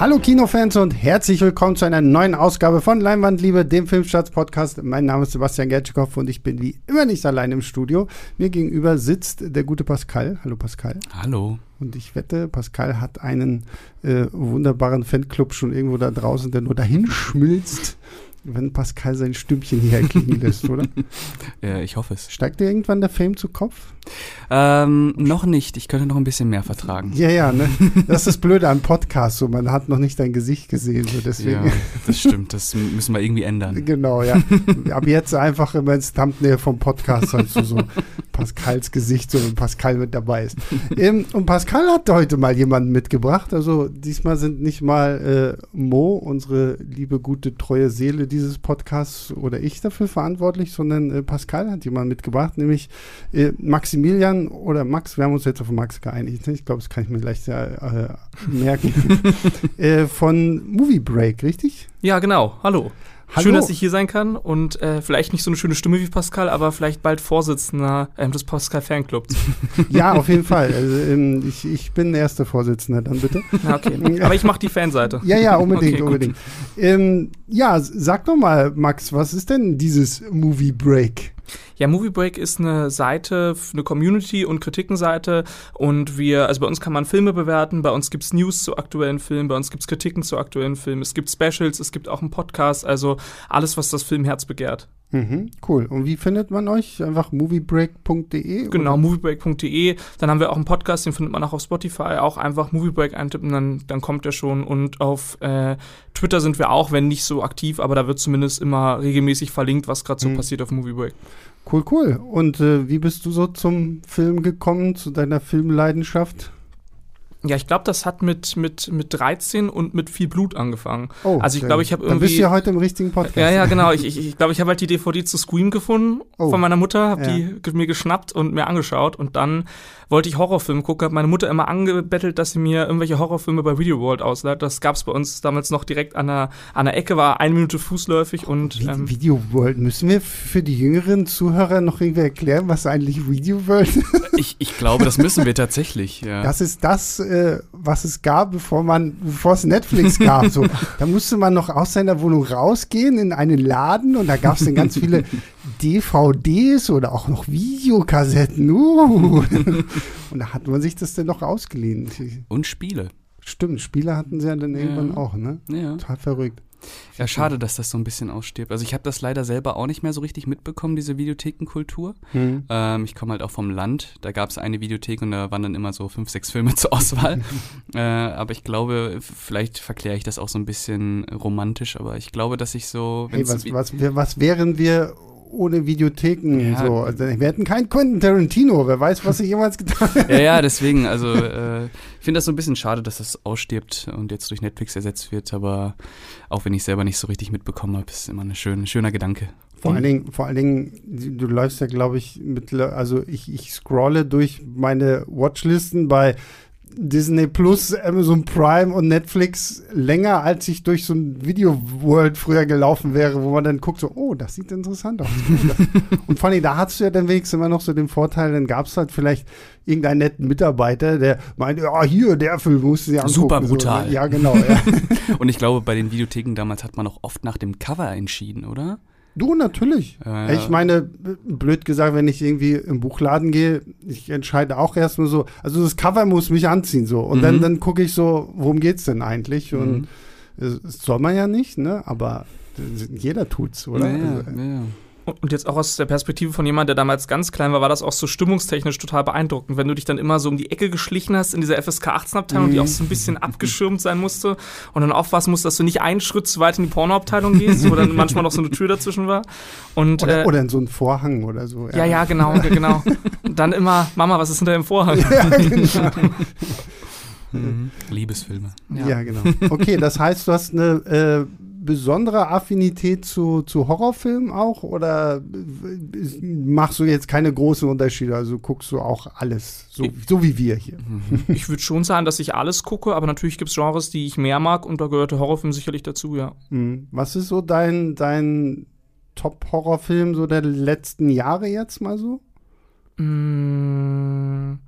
Hallo Kinofans und herzlich willkommen zu einer neuen Ausgabe von Leinwandliebe, dem Filmstarts-Podcast. Mein Name ist Sebastian Gertschikow und ich bin wie immer nicht allein im Studio. Mir gegenüber sitzt der gute Pascal. Hallo Pascal. Hallo. Und ich wette, Pascal hat einen äh, wunderbaren Fanclub schon irgendwo da draußen, der nur dahin schmilzt wenn Pascal sein Stümpchen hier klingen lässt, oder? ja, ich hoffe es. Steigt dir irgendwann der Fame zu Kopf? Ähm, noch nicht. Ich könnte noch ein bisschen mehr vertragen. Ja, ja, ne? Das ist das Blöde am Podcast. So, man hat noch nicht dein Gesicht gesehen. So deswegen. Ja, das stimmt. Das müssen wir irgendwie ändern. Genau, ja. Ab jetzt einfach immer ins Thumbnail vom Podcast halt so, so Pascals Gesicht, so wenn Pascal mit dabei ist. ähm, und Pascal hat heute mal jemanden mitgebracht. Also diesmal sind nicht mal äh, Mo, unsere liebe, gute, treue Seele dieses Podcasts oder ich dafür verantwortlich, sondern äh, Pascal hat jemanden mitgebracht, nämlich äh, Maxi Maximilian oder Max, wir haben uns jetzt auf Max geeinigt. Ne? Ich glaube, das kann ich mir leicht äh, merken. von Movie Break, richtig? Ja, genau. Hallo. Hallo. Schön, dass ich hier sein kann und äh, vielleicht nicht so eine schöne Stimme wie Pascal, aber vielleicht bald Vorsitzender ähm, des Pascal Fanclubs. ja, auf jeden Fall. Also, ähm, ich, ich bin der erste Vorsitzende, dann bitte. okay. Aber ich mache die Fanseite. Ja, ja, unbedingt, okay, unbedingt. Ähm, ja, sag doch mal, Max, was ist denn dieses Movie Break? Ja, Movie Break ist eine Seite, eine Community- und Kritikenseite und wir, also bei uns kann man Filme bewerten, bei uns gibt's News zu aktuellen Filmen, bei uns gibt's Kritiken zu aktuellen Filmen, es gibt Specials, es gibt auch einen Podcast, also alles, was das Filmherz begehrt. Mhm, cool. Und wie findet man euch? Einfach moviebreak.de? Genau, moviebreak.de. Dann haben wir auch einen Podcast, den findet man auch auf Spotify. Auch einfach Moviebreak eintippen, dann, dann kommt der schon. Und auf äh, Twitter sind wir auch, wenn nicht so aktiv, aber da wird zumindest immer regelmäßig verlinkt, was gerade so mhm. passiert auf Moviebreak. Cool, cool. Und äh, wie bist du so zum Film gekommen, zu deiner Filmleidenschaft? Ja, ich glaube, das hat mit, mit, mit 13 und mit viel Blut angefangen. Oh, also ich glaube, ich habe irgendwie. Dann bist du ja heute im richtigen Podcast. Ja, ja, genau. Ich glaube, ich, ich, glaub, ich habe halt die DVD zu Scream gefunden oh. von meiner Mutter, habe ja. die mir geschnappt und mir angeschaut und dann wollte ich Horrorfilme gucken, habe meine Mutter immer angebettelt, dass sie mir irgendwelche Horrorfilme bei Video World ausleiht. Das gab's bei uns damals noch direkt an der, an der Ecke, war eine Minute fußläufig und ähm, Video World. Müssen wir für die jüngeren Zuhörer noch irgendwie erklären, was eigentlich Video World ist? Ich, ich glaube, das müssen wir tatsächlich, ja. Das ist das, äh, was es gab, bevor man, bevor es Netflix gab. So. da musste man noch aus seiner Wohnung rausgehen in einen Laden und da gab es dann ganz viele DVDs oder auch noch Videokassetten. Uh. Und da hat man sich das dann noch ausgeliehen. Und Spiele. Stimmt, Spiele hatten sie ja dann irgendwann ja. auch, ne? Ja. Total verrückt. Ja, schade, dass das so ein bisschen ausstirbt. Also ich habe das leider selber auch nicht mehr so richtig mitbekommen, diese Videothekenkultur. Mhm. Ähm, ich komme halt auch vom Land. Da gab es eine Videothek und da waren dann immer so fünf, sechs Filme zur Auswahl. äh, aber ich glaube, vielleicht verkläre ich das auch so ein bisschen romantisch, aber ich glaube, dass ich so. Hey, was, was, was wären wir ohne Videotheken ja. so. Also, wir hätten keinen Quentin Tarantino, wer weiß, was ich jemals getan hätte. Ja, ja, deswegen, also äh, ich finde das so ein bisschen schade, dass das ausstirbt und jetzt durch Netflix ersetzt wird, aber auch wenn ich selber nicht so richtig mitbekommen habe, ist immer ein schön, schöner Gedanke. Vor allen Dingen, vor allen Dingen, du läufst ja, glaube ich, mit, also ich, ich scrolle durch meine Watchlisten bei Disney Plus, Amazon Prime und Netflix länger, als ich durch so ein Video World früher gelaufen wäre, wo man dann guckt, so, oh, das sieht interessant aus. und allem, da hast du ja dann wenigstens immer noch so den Vorteil, dann gab es halt vielleicht irgendeinen netten Mitarbeiter, der meinte, ja, hier, der Film musste ja Super brutal. So, ja, genau. Ja. und ich glaube, bei den Videotheken damals hat man auch oft nach dem Cover entschieden, oder? Du, natürlich. Äh, ich meine, blöd gesagt, wenn ich irgendwie im Buchladen gehe, ich entscheide auch erstmal so, also das Cover muss mich anziehen so. Und mhm. dann, dann gucke ich so, worum geht's denn eigentlich? Und mhm. das soll man ja nicht, ne? Aber jeder tut's, oder? Ja, also, ja. Und jetzt auch aus der Perspektive von jemand, der damals ganz klein war, war das auch so stimmungstechnisch total beeindruckend, wenn du dich dann immer so um die Ecke geschlichen hast in dieser FSK 18 Abteilung, mhm. die auch so ein bisschen abgeschirmt sein musste und dann aufpassen musst, dass du nicht einen Schritt zu weit in die Pornoabteilung gehst, wo dann manchmal noch so eine Tür dazwischen war. Und, oder, äh, oder in so einen Vorhang oder so. Ja, ja, ja genau, genau. Und dann immer, Mama, was ist hinter dem Vorhang? Ja, genau. Mhm. Liebesfilme. Ja. ja. genau. Okay, das heißt, du hast eine äh, besondere Affinität zu, zu Horrorfilmen auch oder machst du jetzt keine großen Unterschiede? Also guckst du auch alles, so, so wie wir hier? Mhm. Ich würde schon sagen, dass ich alles gucke, aber natürlich gibt es Genres, die ich mehr mag und da gehört der Horrorfilm sicherlich dazu, ja. Mhm. Was ist so dein, dein Top-Horrorfilm so der letzten Jahre jetzt mal so? Mmh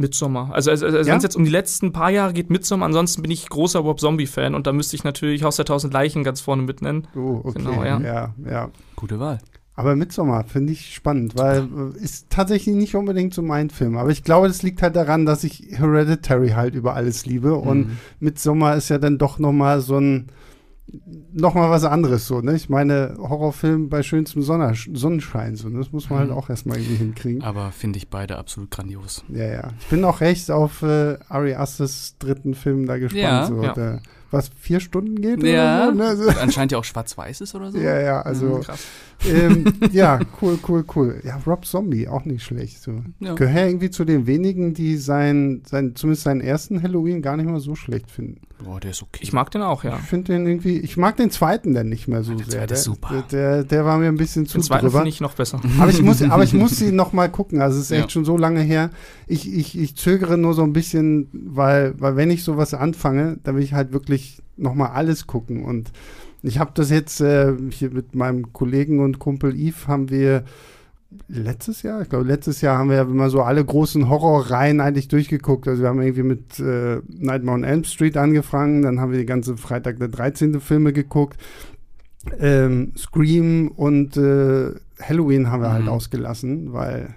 Midsommar. Also, also, also ja? wenn es jetzt um die letzten paar Jahre geht, Midsommar. Ansonsten bin ich großer Rob Zombie-Fan und da müsste ich natürlich Haus der Tausend Leichen ganz vorne mitnennen. Oh, okay. Genau, ja. ja, ja. Gute Wahl. Aber Midsommar finde ich spannend, weil ist tatsächlich nicht unbedingt so mein Film. Aber ich glaube, das liegt halt daran, dass ich Hereditary halt über alles liebe. Und mhm. Midsommar ist ja dann doch noch mal so ein noch mal was anderes so, ne? Ich meine, Horrorfilm bei schönstem Sonne Sonnenschein, so, ne? das muss man halt mhm. auch erstmal irgendwie hinkriegen. Aber finde ich beide absolut grandios. Ja, ja. Ich bin auch recht auf äh, Ari Asters dritten Film da gespannt. Ja, so. ja. Der, was vier Stunden geht ja. oder so. Ne? Also, anscheinend ja auch schwarz-weiß ist oder so. Ja, ja, also mhm, ähm, ja, cool, cool, cool. Ja, Rob Zombie, auch nicht schlecht. So. Ja. Gehört irgendwie zu den wenigen, die sein, sein, zumindest seinen ersten Halloween gar nicht mal so schlecht finden. Boah, der ist okay. Ich mag den auch, ja. Ich finde den irgendwie, ich mag den zweiten dann nicht mehr so der sehr. Der ist super. Der, der, war mir ein bisschen zu den zweiten finde ich noch besser. Aber ich muss, aber ich muss ihn noch mal gucken. Also es ist echt ja. schon so lange her. Ich, ich, ich zögere nur so ein bisschen, weil, weil wenn ich sowas anfange, dann will ich halt wirklich noch mal alles gucken und ich habe das jetzt äh, hier mit meinem Kollegen und Kumpel Yves haben wir letztes Jahr, ich glaube letztes Jahr haben wir immer so alle großen Horrorreihen eigentlich durchgeguckt. Also wir haben irgendwie mit äh, Nightmare on Elm Street angefangen, dann haben wir die ganze Freitag der 13. Filme geguckt. Ähm, Scream und äh, Halloween haben wir halt mhm. halt ausgelassen, weil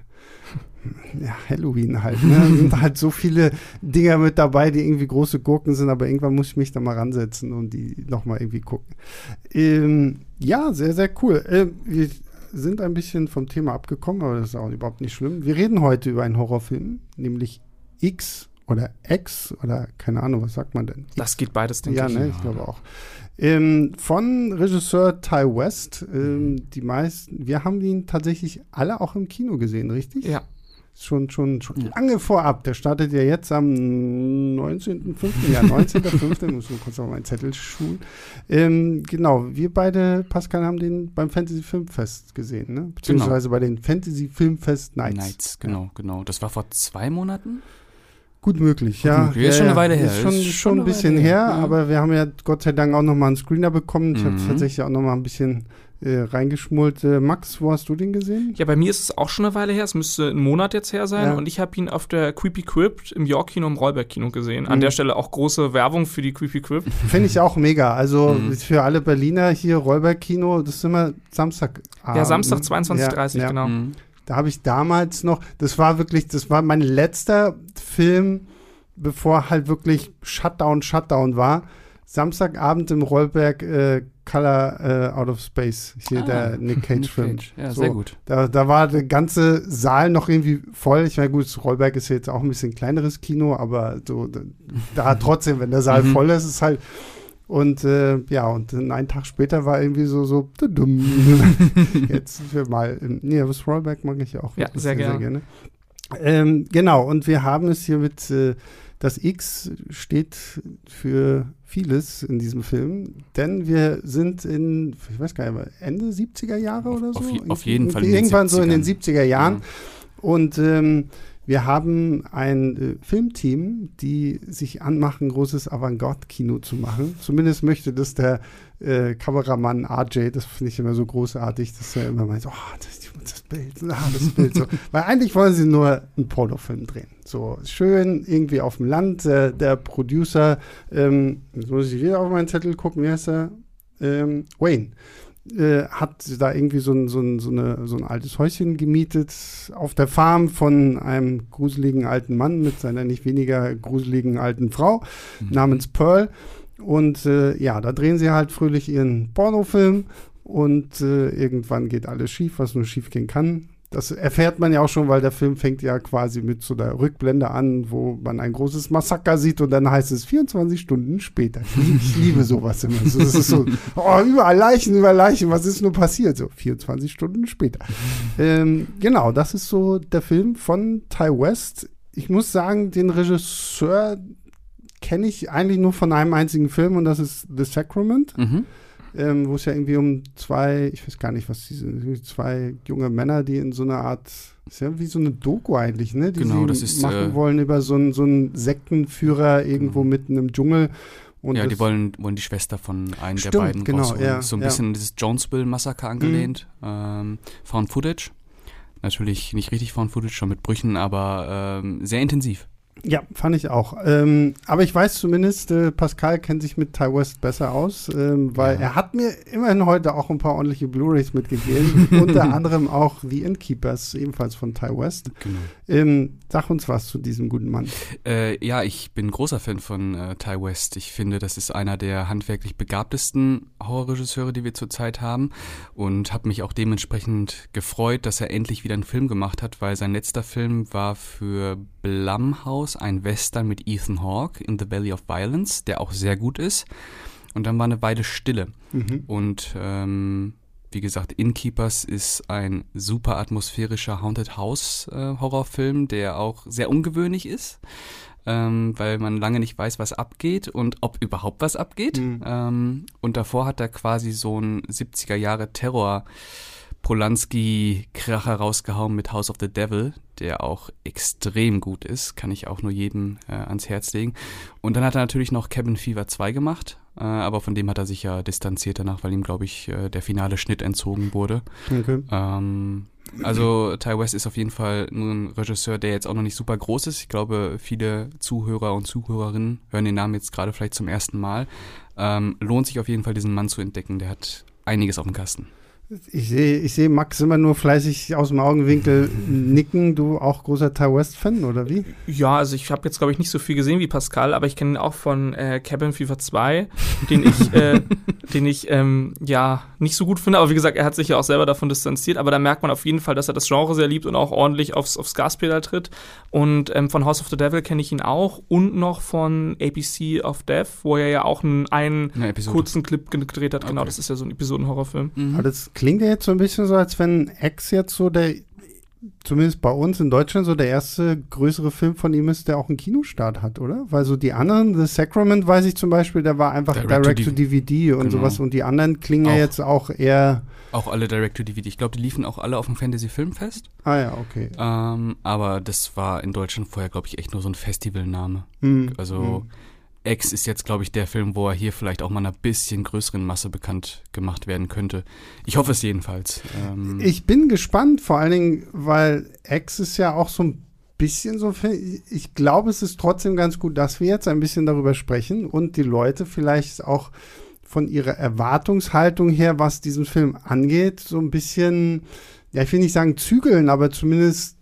ja, Halloween halt. Ne? Da sind halt so viele Dinger mit dabei, die irgendwie große Gurken sind, aber irgendwann muss ich mich da mal ransetzen und die nochmal irgendwie gucken. Ähm, ja, sehr, sehr cool. Äh, wir sind ein bisschen vom Thema abgekommen, aber das ist auch überhaupt nicht schlimm. Wir reden heute über einen Horrorfilm, nämlich X oder X oder keine Ahnung, was sagt man denn? X? Das geht beides, denke ja, ich. Ne, ich glaube auch. Ähm, von Regisseur Ty West. Ähm, die meisten, wir haben ihn tatsächlich alle auch im Kino gesehen, richtig? Ja schon, schon, schon lange vorab. Der startet ja jetzt am 19.05. Ja, 19.05. muss nur kurz auf meinen Zettel schulen. Ähm, genau, wir beide, Pascal, haben den beim Fantasy Filmfest gesehen, ne? Beziehungsweise genau. bei den Fantasy Filmfest Nights. Nights, genau, genau. Das war vor zwei Monaten. Gut möglich, Gut ja. Möglich. Ist schon eine Weile her. Ist schon, ist schon ein bisschen her, her ja. aber wir haben ja Gott sei Dank auch nochmal einen Screener bekommen. Ich mhm. habe tatsächlich auch nochmal ein bisschen äh, reingeschmult. Äh, Max, wo hast du den gesehen? Ja, bei mir ist es auch schon eine Weile her. Es müsste ein Monat jetzt her sein. Ja. Und ich habe ihn auf der Creepy Crypt im York-Kino im Rollberg-Kino gesehen. An mhm. der Stelle auch große Werbung für die Creepy Crypt. Finde ich auch mega. Also mhm. für alle Berliner hier Rollberg-Kino, das ist immer Samstag. Ja, Samstag 22.30 ja, ja. genau. Mhm. Da habe ich damals noch, das war wirklich, das war mein letzter Film, bevor halt wirklich Shutdown, Shutdown war. Samstagabend im Rollberg äh, Color äh, Out of Space, hier ah, der Nick Cage-Film. Cage. Ja, so, sehr gut. Da, da war der ganze Saal noch irgendwie voll. Ich meine, gut, Rollberg ist jetzt auch ein bisschen kleineres Kino, aber so, da, da trotzdem, wenn der Saal mhm. voll ist, ist halt. Und äh, ja, und einen Tag später war irgendwie so, so, jetzt sind wir mal, im, nee, das Rollback mag ich auch. Ja, sehr, sehr, sehr gerne. Ähm, genau, und wir haben es hier mit, äh, das X steht für vieles in diesem Film, denn wir sind in, ich weiß gar nicht, Ende 70er Jahre oder so? Auf, auf jeden Fall. Irgendwann so in den 70er Jahren. Ja. Und ähm, wir haben ein äh, Filmteam, die sich anmachen, großes Avantgarde-Kino zu machen. Zumindest möchte das der äh, Kameramann RJ, das finde ich immer so großartig, dass er immer meint, oh, das, das Bild, ah, das Bild so. Weil eigentlich wollen sie nur einen Pornofilm drehen. So schön irgendwie auf dem Land. Äh, der Producer, ähm, jetzt muss ich wieder auf meinen Zettel gucken, wie heißt er? Ähm, Wayne. Äh, hat da irgendwie so ein, so, ein, so, eine, so ein altes Häuschen gemietet auf der Farm von einem gruseligen alten Mann mit seiner nicht weniger gruseligen alten Frau mhm. namens Pearl. Und äh, ja, da drehen sie halt fröhlich ihren Pornofilm und äh, irgendwann geht alles schief, was nur schief gehen kann. Das erfährt man ja auch schon, weil der Film fängt ja quasi mit so der Rückblende an, wo man ein großes Massaker sieht und dann heißt es 24 Stunden später. Ich liebe sowas immer. Das ist so, oh, überall Leichen, überall Leichen, was ist nur passiert? So, 24 Stunden später. Ähm, genau, das ist so der Film von Ty West. Ich muss sagen, den Regisseur kenne ich eigentlich nur von einem einzigen Film und das ist The Sacrament. Mhm ähm, wo es ja irgendwie um zwei, ich weiß gar nicht, was die sind, zwei junge Männer, die in so einer Art, ist ja wie so eine Doku eigentlich, ne? Die genau, sie ist, machen äh, wollen über so einen, so einen Sektenführer irgendwo genau. mitten im Dschungel. Und ja, die wollen, wollen die Schwester von einem stimmt, der beiden genau, rausholen. Ja, so ein ja. bisschen dieses Jonesville-Massaker angelehnt. Mhm. Ähm, Found Footage. Natürlich nicht richtig Found Footage, schon mit Brüchen, aber ähm, sehr intensiv. Ja, fand ich auch. Ähm, aber ich weiß zumindest, äh, Pascal kennt sich mit Ty West besser aus, ähm, weil ja. er hat mir immerhin heute auch ein paar ordentliche Blu-rays mitgegeben. unter anderem auch The Innkeepers, ebenfalls von Ty West. Genau. Ähm, sag uns was zu diesem guten Mann. Äh, ja, ich bin großer Fan von äh, Ty West. Ich finde, das ist einer der handwerklich begabtesten Horrorregisseure, die wir zurzeit haben. Und habe mich auch dementsprechend gefreut, dass er endlich wieder einen Film gemacht hat, weil sein letzter Film war für Blumhouse, ein Western mit Ethan Hawke in The Valley of Violence, der auch sehr gut ist. Und dann war eine Weile Stille. Mhm. Und ähm, wie gesagt, Innkeepers ist ein super atmosphärischer Haunted House äh, Horrorfilm, der auch sehr ungewöhnlich ist, ähm, weil man lange nicht weiß, was abgeht und ob überhaupt was abgeht. Mhm. Ähm, und davor hat er quasi so ein 70er Jahre Terror Polanski-Kracher rausgehauen mit House of the Devil, der auch extrem gut ist, kann ich auch nur jedem äh, ans Herz legen. Und dann hat er natürlich noch Cabin Fever 2 gemacht, äh, aber von dem hat er sich ja distanziert danach, weil ihm, glaube ich, äh, der finale Schnitt entzogen wurde. Okay. Ähm, also Ty West ist auf jeden Fall ein Regisseur, der jetzt auch noch nicht super groß ist. Ich glaube, viele Zuhörer und Zuhörerinnen hören den Namen jetzt gerade vielleicht zum ersten Mal. Ähm, lohnt sich auf jeden Fall, diesen Mann zu entdecken. Der hat einiges auf dem Kasten. Ich sehe ich seh Max immer nur fleißig aus dem Augenwinkel nicken. Du auch großer Ty West-Fan, oder wie? Ja, also ich habe jetzt, glaube ich, nicht so viel gesehen wie Pascal, aber ich kenne ihn auch von äh, Cabin Fever 2, den ich, äh, den ich ähm, ja nicht so gut finde. Aber wie gesagt, er hat sich ja auch selber davon distanziert. Aber da merkt man auf jeden Fall, dass er das Genre sehr liebt und auch ordentlich aufs, aufs Gaspedal tritt. Und ähm, von House of the Devil kenne ich ihn auch und noch von APC of Death, wo er ja auch einen, einen kurzen Clip gedreht hat. Genau, okay. Genau, das ist ja so ein Episodenhorrorfilm. Mhm. Das klingt ja jetzt so ein bisschen so, als wenn X jetzt so der, zumindest bei uns in Deutschland, so der erste größere Film von ihm ist, der auch einen Kinostart hat, oder? Weil so die anderen, The Sacrament weiß ich zum Beispiel, der war einfach Direct-to-DVD Direct und genau. sowas und die anderen klingen ja jetzt auch eher. Auch alle Direct-to-DVD. Ich glaube, die liefen auch alle auf dem Fantasy-Filmfest. Ah ja, okay. Ähm, aber das war in Deutschland vorher, glaube ich, echt nur so ein Festivalname. Mhm. Also. Mhm X ist jetzt, glaube ich, der Film, wo er hier vielleicht auch mal einer bisschen größeren Masse bekannt gemacht werden könnte. Ich hoffe es jedenfalls. Ähm ich bin gespannt, vor allen Dingen, weil X ist ja auch so ein bisschen so. Ich glaube, es ist trotzdem ganz gut, dass wir jetzt ein bisschen darüber sprechen und die Leute vielleicht auch von ihrer Erwartungshaltung her, was diesen Film angeht, so ein bisschen, ja, ich will nicht sagen zügeln, aber zumindest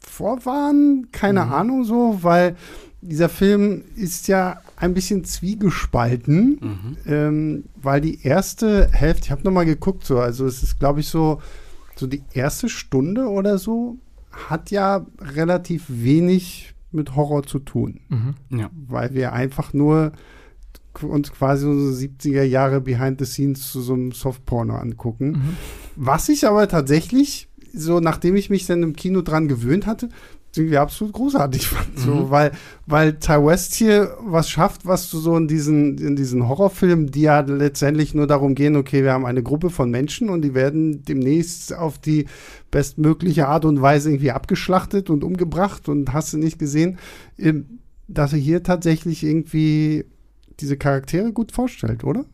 vorwarnen, keine mhm. Ahnung so, weil dieser Film ist ja ein bisschen zwiegespalten, mhm. ähm, weil die erste Hälfte, ich habe nochmal geguckt, so, also es ist, glaube ich, so, so die erste Stunde oder so hat ja relativ wenig mit Horror zu tun. Mhm. Ja. Weil wir einfach nur uns quasi so 70er Jahre Behind the Scenes zu so einem Softporno angucken. Mhm. Was ich aber tatsächlich, so nachdem ich mich dann im Kino dran gewöhnt hatte, irgendwie absolut großartig fand. So, mhm. weil, weil Ty West hier was schafft, was du so in diesen, in diesen Horrorfilmen, die ja letztendlich nur darum gehen, okay, wir haben eine Gruppe von Menschen und die werden demnächst auf die bestmögliche Art und Weise irgendwie abgeschlachtet und umgebracht und hast du nicht gesehen, dass er hier tatsächlich irgendwie diese Charaktere gut vorstellt, oder?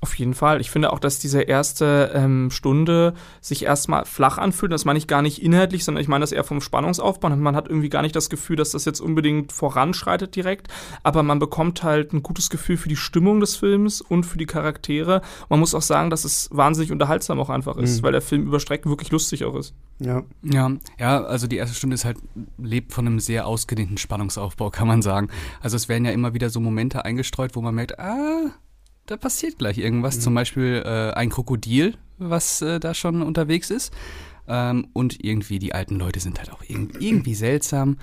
Auf jeden Fall. Ich finde auch, dass diese erste ähm, Stunde sich erstmal flach anfühlt. Das meine ich gar nicht inhaltlich, sondern ich meine das eher vom Spannungsaufbau. Und man hat irgendwie gar nicht das Gefühl, dass das jetzt unbedingt voranschreitet direkt. Aber man bekommt halt ein gutes Gefühl für die Stimmung des Films und für die Charaktere. Man muss auch sagen, dass es wahnsinnig unterhaltsam auch einfach ist, mhm. weil der Film über Strecken wirklich lustig auch ist. Ja. Ja, ja, also die erste Stunde ist halt, lebt von einem sehr ausgedehnten Spannungsaufbau, kann man sagen. Also es werden ja immer wieder so Momente eingestreut, wo man merkt, ah, da passiert gleich irgendwas. Mhm. Zum Beispiel äh, ein Krokodil, was äh, da schon unterwegs ist. Ähm, und irgendwie die alten Leute sind halt auch irg irgendwie seltsam.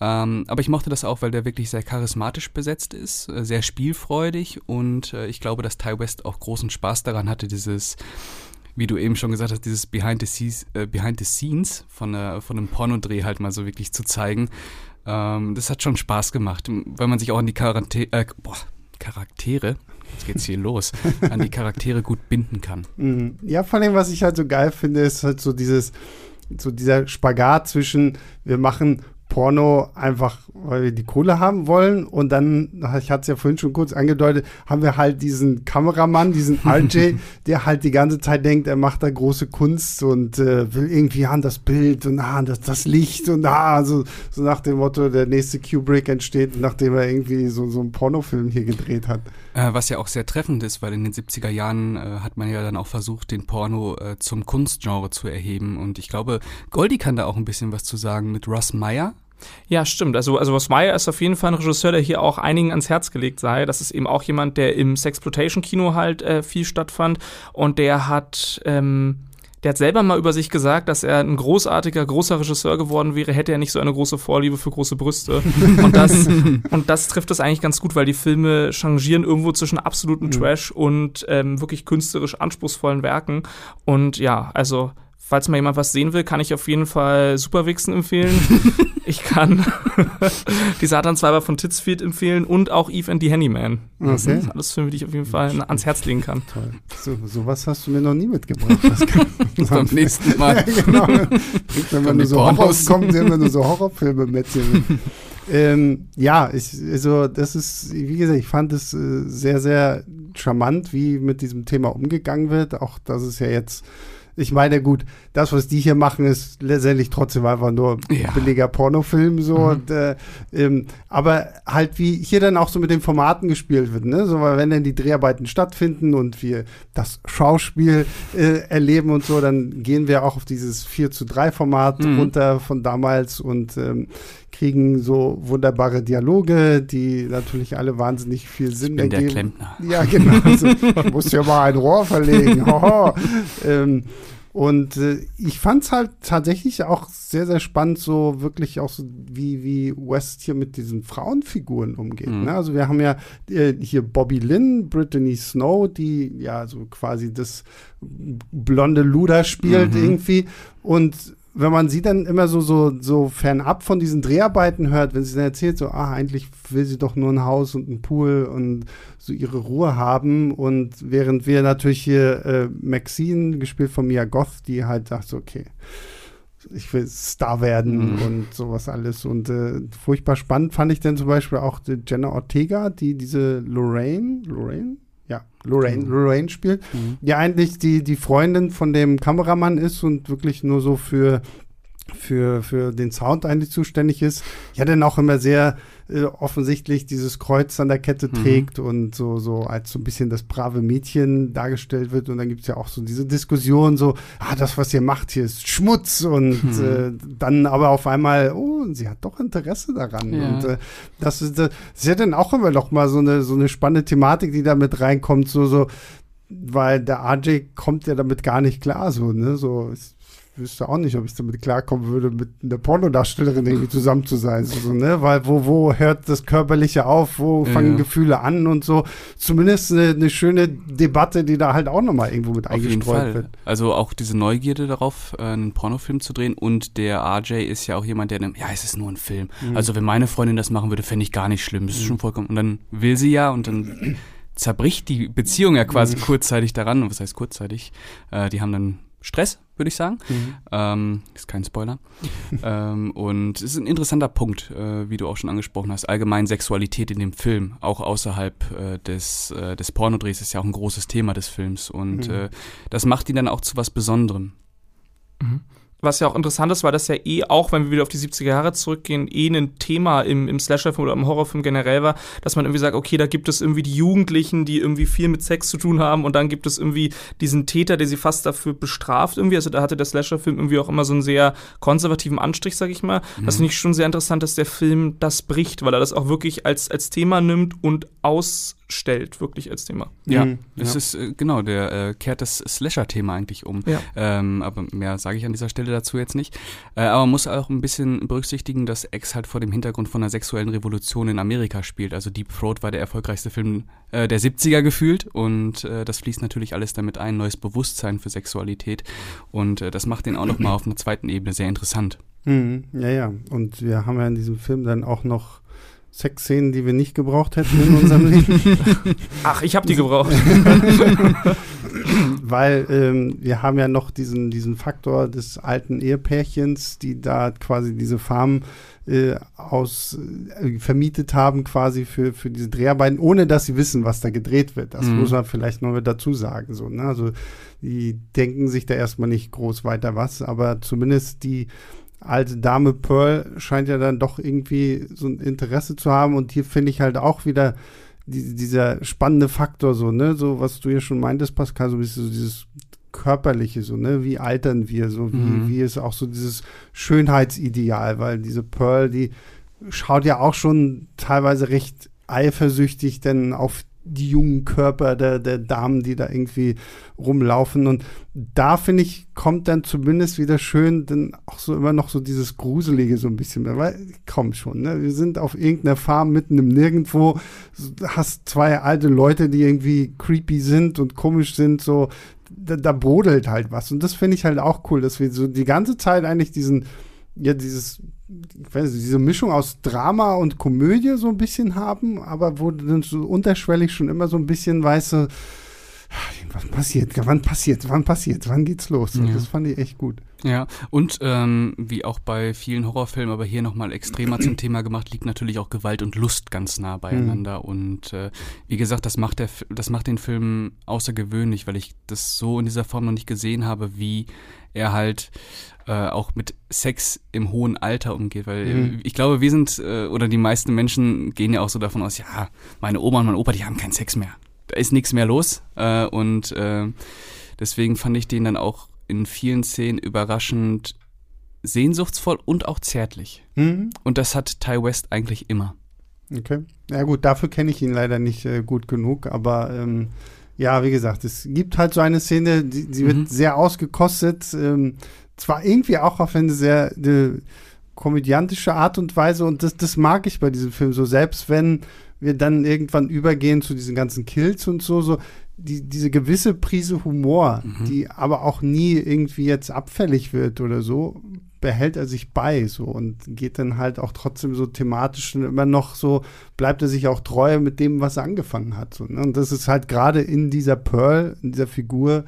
Ähm, aber ich mochte das auch, weil der wirklich sehr charismatisch besetzt ist, äh, sehr spielfreudig und äh, ich glaube, dass Ty West auch großen Spaß daran hatte, dieses wie du eben schon gesagt hast, dieses Behind the Scenes, äh, Behind the Scenes von, äh, von einem Pornodreh halt mal so wirklich zu zeigen. Ähm, das hat schon Spaß gemacht, weil man sich auch an die äh, boah, Charaktere, jetzt geht's hier los, an die Charaktere gut binden kann. Mhm. Ja, vor allem, was ich halt so geil finde, ist halt so dieses, so dieser Spagat zwischen, wir machen Porno einfach, weil wir die Kohle haben wollen. Und dann, ich hatte es ja vorhin schon kurz angedeutet, haben wir halt diesen Kameramann, diesen RJ, der halt die ganze Zeit denkt, er macht da große Kunst und äh, will irgendwie an das Bild und ah, das, das Licht und ah, so, so nach dem Motto, der nächste Kubrick entsteht, nachdem er irgendwie so, so einen Pornofilm hier gedreht hat. Äh, was ja auch sehr treffend ist, weil in den 70er Jahren äh, hat man ja dann auch versucht, den Porno äh, zum Kunstgenre zu erheben. Und ich glaube, Goldie kann da auch ein bisschen was zu sagen mit Russ Meyer. Ja, stimmt. Also, also Ross Meyer ist auf jeden Fall ein Regisseur, der hier auch einigen ans Herz gelegt sei. Das ist eben auch jemand, der im Sexploitation-Kino halt äh, viel stattfand. Und der hat ähm, der hat selber mal über sich gesagt, dass er ein großartiger, großer Regisseur geworden wäre, hätte er nicht so eine große Vorliebe für große Brüste. und, das, und das trifft es eigentlich ganz gut, weil die Filme changieren irgendwo zwischen absolutem mhm. Trash und ähm, wirklich künstlerisch anspruchsvollen Werken. Und ja, also falls mal jemand was sehen will, kann ich auf jeden Fall Superwichsen empfehlen. ich kann die Satansweiber von Titzfield empfehlen und auch Eve and the Handyman. Das okay. sind alles Filme, die ich auf jeden Fall ans Herz legen kann. Toll. So, sowas hast du mir noch nie mitgebracht. Das Beim nächsten Mal. ja, genau. Wenn man nur so Horror wir nur so Horrorfilme mit. ähm, ja, ich, also das ist, wie gesagt, ich fand es äh, sehr, sehr charmant, wie mit diesem Thema umgegangen wird. Auch, dass es ja jetzt ich meine, gut, das, was die hier machen, ist letztendlich trotzdem einfach nur ja. billiger Pornofilm so. Mhm. Und, äh, ähm, aber halt wie hier dann auch so mit den Formaten gespielt wird, ne? So, weil wenn dann die Dreharbeiten stattfinden und wir das Schauspiel äh, erleben und so, dann gehen wir auch auf dieses 4 zu 3 Format mhm. runter von damals und ähm, kriegen so wunderbare Dialoge, die natürlich alle wahnsinnig viel Sinn ich bin ergeben. Der Klempner. Ja, genau. Also, ich muss ja mal ein Rohr verlegen. ähm, und äh, ich fand es halt tatsächlich auch sehr, sehr spannend, so wirklich auch so, wie, wie West hier mit diesen Frauenfiguren umgeht. Mhm. Ne? Also wir haben ja äh, hier Bobby Lynn, Brittany Snow, die ja so quasi das blonde Luder spielt mhm. irgendwie. Und wenn man sie dann immer so, so, so fernab von diesen Dreharbeiten hört, wenn sie dann erzählt, so, ah, eigentlich will sie doch nur ein Haus und ein Pool und so ihre Ruhe haben. Und während wir natürlich hier äh, Maxine, gespielt von Mia Goth, die halt sagt, so, okay, ich will Star werden mhm. und sowas alles. Und äh, furchtbar spannend fand ich dann zum Beispiel auch die Jenna Ortega, die diese Lorraine, Lorraine? Ja, Lorraine, mhm. Lorraine spielt, mhm. die eigentlich die, die Freundin von dem Kameramann ist und wirklich nur so für, für, für den Sound eigentlich zuständig ist. Ja, dann auch immer sehr äh, offensichtlich dieses Kreuz an der Kette mhm. trägt und so, so als so ein bisschen das brave Mädchen dargestellt wird. Und dann gibt es ja auch so diese Diskussion, so, ah, das, was ihr macht hier, ist Schmutz. Und mhm. äh, dann aber auf einmal, oh, sie hat doch Interesse daran. Ja. Und äh, das, ist, das ist ja dann auch immer noch mal so eine, so eine spannende Thematik, die da mit reinkommt, so, so, weil der RJ kommt ja damit gar nicht klar, so, ne, so, ist, wüsste auch nicht, ob ich damit klarkommen würde, mit einer Pornodarstellerin irgendwie zusammen zu sein. So, ne? Weil wo, wo hört das Körperliche auf, wo fangen ja. Gefühle an und so. Zumindest eine, eine, schöne Debatte, die da halt auch nochmal irgendwo mit Auf eingestreut wird. Also auch diese Neugierde darauf, äh, einen Pornofilm zu drehen und der RJ ist ja auch jemand, der nimmt, ja, es ist nur ein Film. Mhm. Also wenn meine Freundin das machen würde, fände ich gar nicht schlimm. Das ist mhm. schon vollkommen. Und dann will sie ja und dann zerbricht die Beziehung ja quasi mhm. kurzzeitig daran. Und was heißt kurzzeitig? Äh, die haben dann Stress, würde ich sagen. Mhm. Ähm, ist kein Spoiler. ähm, und es ist ein interessanter Punkt, äh, wie du auch schon angesprochen hast. Allgemein Sexualität in dem Film, auch außerhalb äh, des, äh, des Pornodrehs, ist ja auch ein großes Thema des Films. Und mhm. Äh, das macht ihn dann auch zu was Besonderem. Mhm was ja auch interessant ist, weil das ja eh auch, wenn wir wieder auf die 70er Jahre zurückgehen, eh ein Thema im, im Slasher-Film oder im Horrorfilm generell war, dass man irgendwie sagt, okay, da gibt es irgendwie die Jugendlichen, die irgendwie viel mit Sex zu tun haben und dann gibt es irgendwie diesen Täter, der sie fast dafür bestraft irgendwie. Also da hatte der Slasher-Film irgendwie auch immer so einen sehr konservativen Anstrich, sag ich mal. Mhm. Das finde ich schon sehr interessant, dass der Film das bricht, weil er das auch wirklich als, als Thema nimmt und ausstellt, wirklich als Thema. Ja, mhm. es ja. ist, äh, genau, der äh, kehrt das Slasher-Thema eigentlich um. Ja. Ähm, aber mehr sage ich an dieser Stelle dazu jetzt nicht. Äh, aber man muss auch ein bisschen berücksichtigen, dass X halt vor dem Hintergrund von einer sexuellen Revolution in Amerika spielt. Also Deep Throat war der erfolgreichste Film äh, der 70er gefühlt und äh, das fließt natürlich alles damit ein, neues Bewusstsein für Sexualität und äh, das macht den auch nochmal auf einer zweiten Ebene sehr interessant. Mhm, ja, ja. Und wir haben ja in diesem Film dann auch noch Sexszenen, die wir nicht gebraucht hätten in unserem Leben. Ach, ich habe die gebraucht. weil ähm, wir haben ja noch diesen, diesen Faktor des alten Ehepärchens, die da quasi diese Farm äh, aus äh, vermietet haben quasi für, für diese Dreharbeiten, ohne dass sie wissen, was da gedreht wird. Das mhm. muss man vielleicht noch mit dazu sagen. So, ne? Also die denken sich da erstmal nicht groß weiter was, aber zumindest die alte Dame Pearl scheint ja dann doch irgendwie so ein Interesse zu haben. Und hier finde ich halt auch wieder die, dieser spannende Faktor, so, ne, so was du ja schon meintest, Pascal, so, so dieses Körperliche, so, ne, wie altern wir, so, wie, mhm. wie ist auch so dieses Schönheitsideal, weil diese Pearl, die schaut ja auch schon teilweise recht eifersüchtig denn auf die jungen Körper der, der Damen, die da irgendwie rumlaufen. Und da finde ich, kommt dann zumindest wieder schön dann auch so immer noch so dieses Gruselige so ein bisschen mehr. Weil, komm schon, ne? Wir sind auf irgendeiner Farm mitten im Nirgendwo, hast zwei alte Leute, die irgendwie creepy sind und komisch sind, so, da, da brodelt halt was. Und das finde ich halt auch cool, dass wir so die ganze Zeit eigentlich diesen, ja, dieses ich weiß nicht, diese Mischung aus Drama und Komödie so ein bisschen haben, aber wo dann so unterschwellig schon immer so ein bisschen weißt, so, was passiert, wann passiert, wann passiert, wann geht's los? Ja. das fand ich echt gut. Ja, und ähm, wie auch bei vielen Horrorfilmen, aber hier nochmal extremer zum Thema gemacht, liegt natürlich auch Gewalt und Lust ganz nah beieinander. Mhm. Und äh, wie gesagt, das macht, der, das macht den Film außergewöhnlich, weil ich das so in dieser Form noch nicht gesehen habe, wie er halt äh, auch mit Sex im hohen Alter umgeht. Weil mhm. ich glaube, wir sind, äh, oder die meisten Menschen gehen ja auch so davon aus, ja, meine Oma und mein Opa, die haben keinen Sex mehr. Da ist nichts mehr los. Äh, und äh, deswegen fand ich den dann auch in vielen Szenen überraschend sehnsuchtsvoll und auch zärtlich. Mhm. Und das hat Ty West eigentlich immer. Okay. Ja gut, dafür kenne ich ihn leider nicht äh, gut genug, aber ähm, ja, wie gesagt, es gibt halt so eine Szene, die, die mhm. wird sehr ausgekostet. Ähm, zwar irgendwie auch auf eine sehr eine komödiantische Art und Weise und das, das mag ich bei diesem Film so, selbst wenn wir dann irgendwann übergehen zu diesen ganzen Kills und so, so die, diese gewisse Prise Humor, mhm. die aber auch nie irgendwie jetzt abfällig wird oder so, behält er sich bei so und geht dann halt auch trotzdem so thematisch und immer noch so, bleibt er sich auch treu mit dem, was er angefangen hat. So, ne? Und das ist halt gerade in dieser Pearl, in dieser Figur,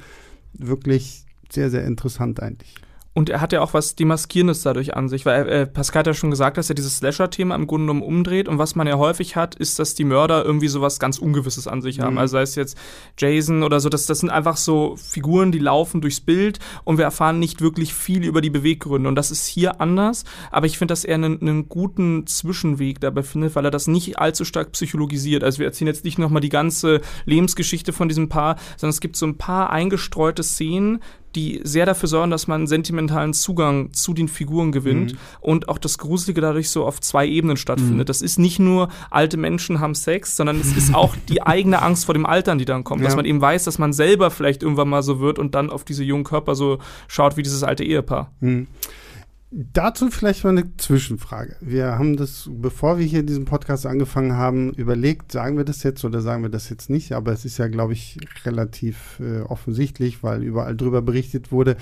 wirklich sehr, sehr interessant eigentlich. Und er hat ja auch was Demaskierendes dadurch an sich, weil äh, Pascal hat ja schon gesagt, dass er dieses Slasher-Thema im Grunde genommen umdreht. Und was man ja häufig hat, ist, dass die Mörder irgendwie sowas ganz Ungewisses an sich haben. Mhm. Also sei es jetzt Jason oder so, das, das sind einfach so Figuren, die laufen durchs Bild und wir erfahren nicht wirklich viel über die Beweggründe. Und das ist hier anders. Aber ich finde, dass er einen, einen guten Zwischenweg dabei findet, weil er das nicht allzu stark psychologisiert. Also wir erzählen jetzt nicht nochmal die ganze Lebensgeschichte von diesem Paar, sondern es gibt so ein paar eingestreute Szenen, die sehr dafür sorgen, dass man einen sentimentalen Zugang zu den Figuren gewinnt mhm. und auch das Gruselige dadurch so auf zwei Ebenen stattfindet. Mhm. Das ist nicht nur alte Menschen haben Sex, sondern es ist auch die eigene Angst vor dem Altern, die dann kommt, ja. dass man eben weiß, dass man selber vielleicht irgendwann mal so wird und dann auf diese jungen Körper so schaut wie dieses alte Ehepaar. Mhm. Dazu vielleicht mal eine Zwischenfrage. Wir haben das, bevor wir hier diesen Podcast angefangen haben, überlegt, sagen wir das jetzt oder sagen wir das jetzt nicht, aber es ist ja, glaube ich, relativ äh, offensichtlich, weil überall drüber berichtet wurde.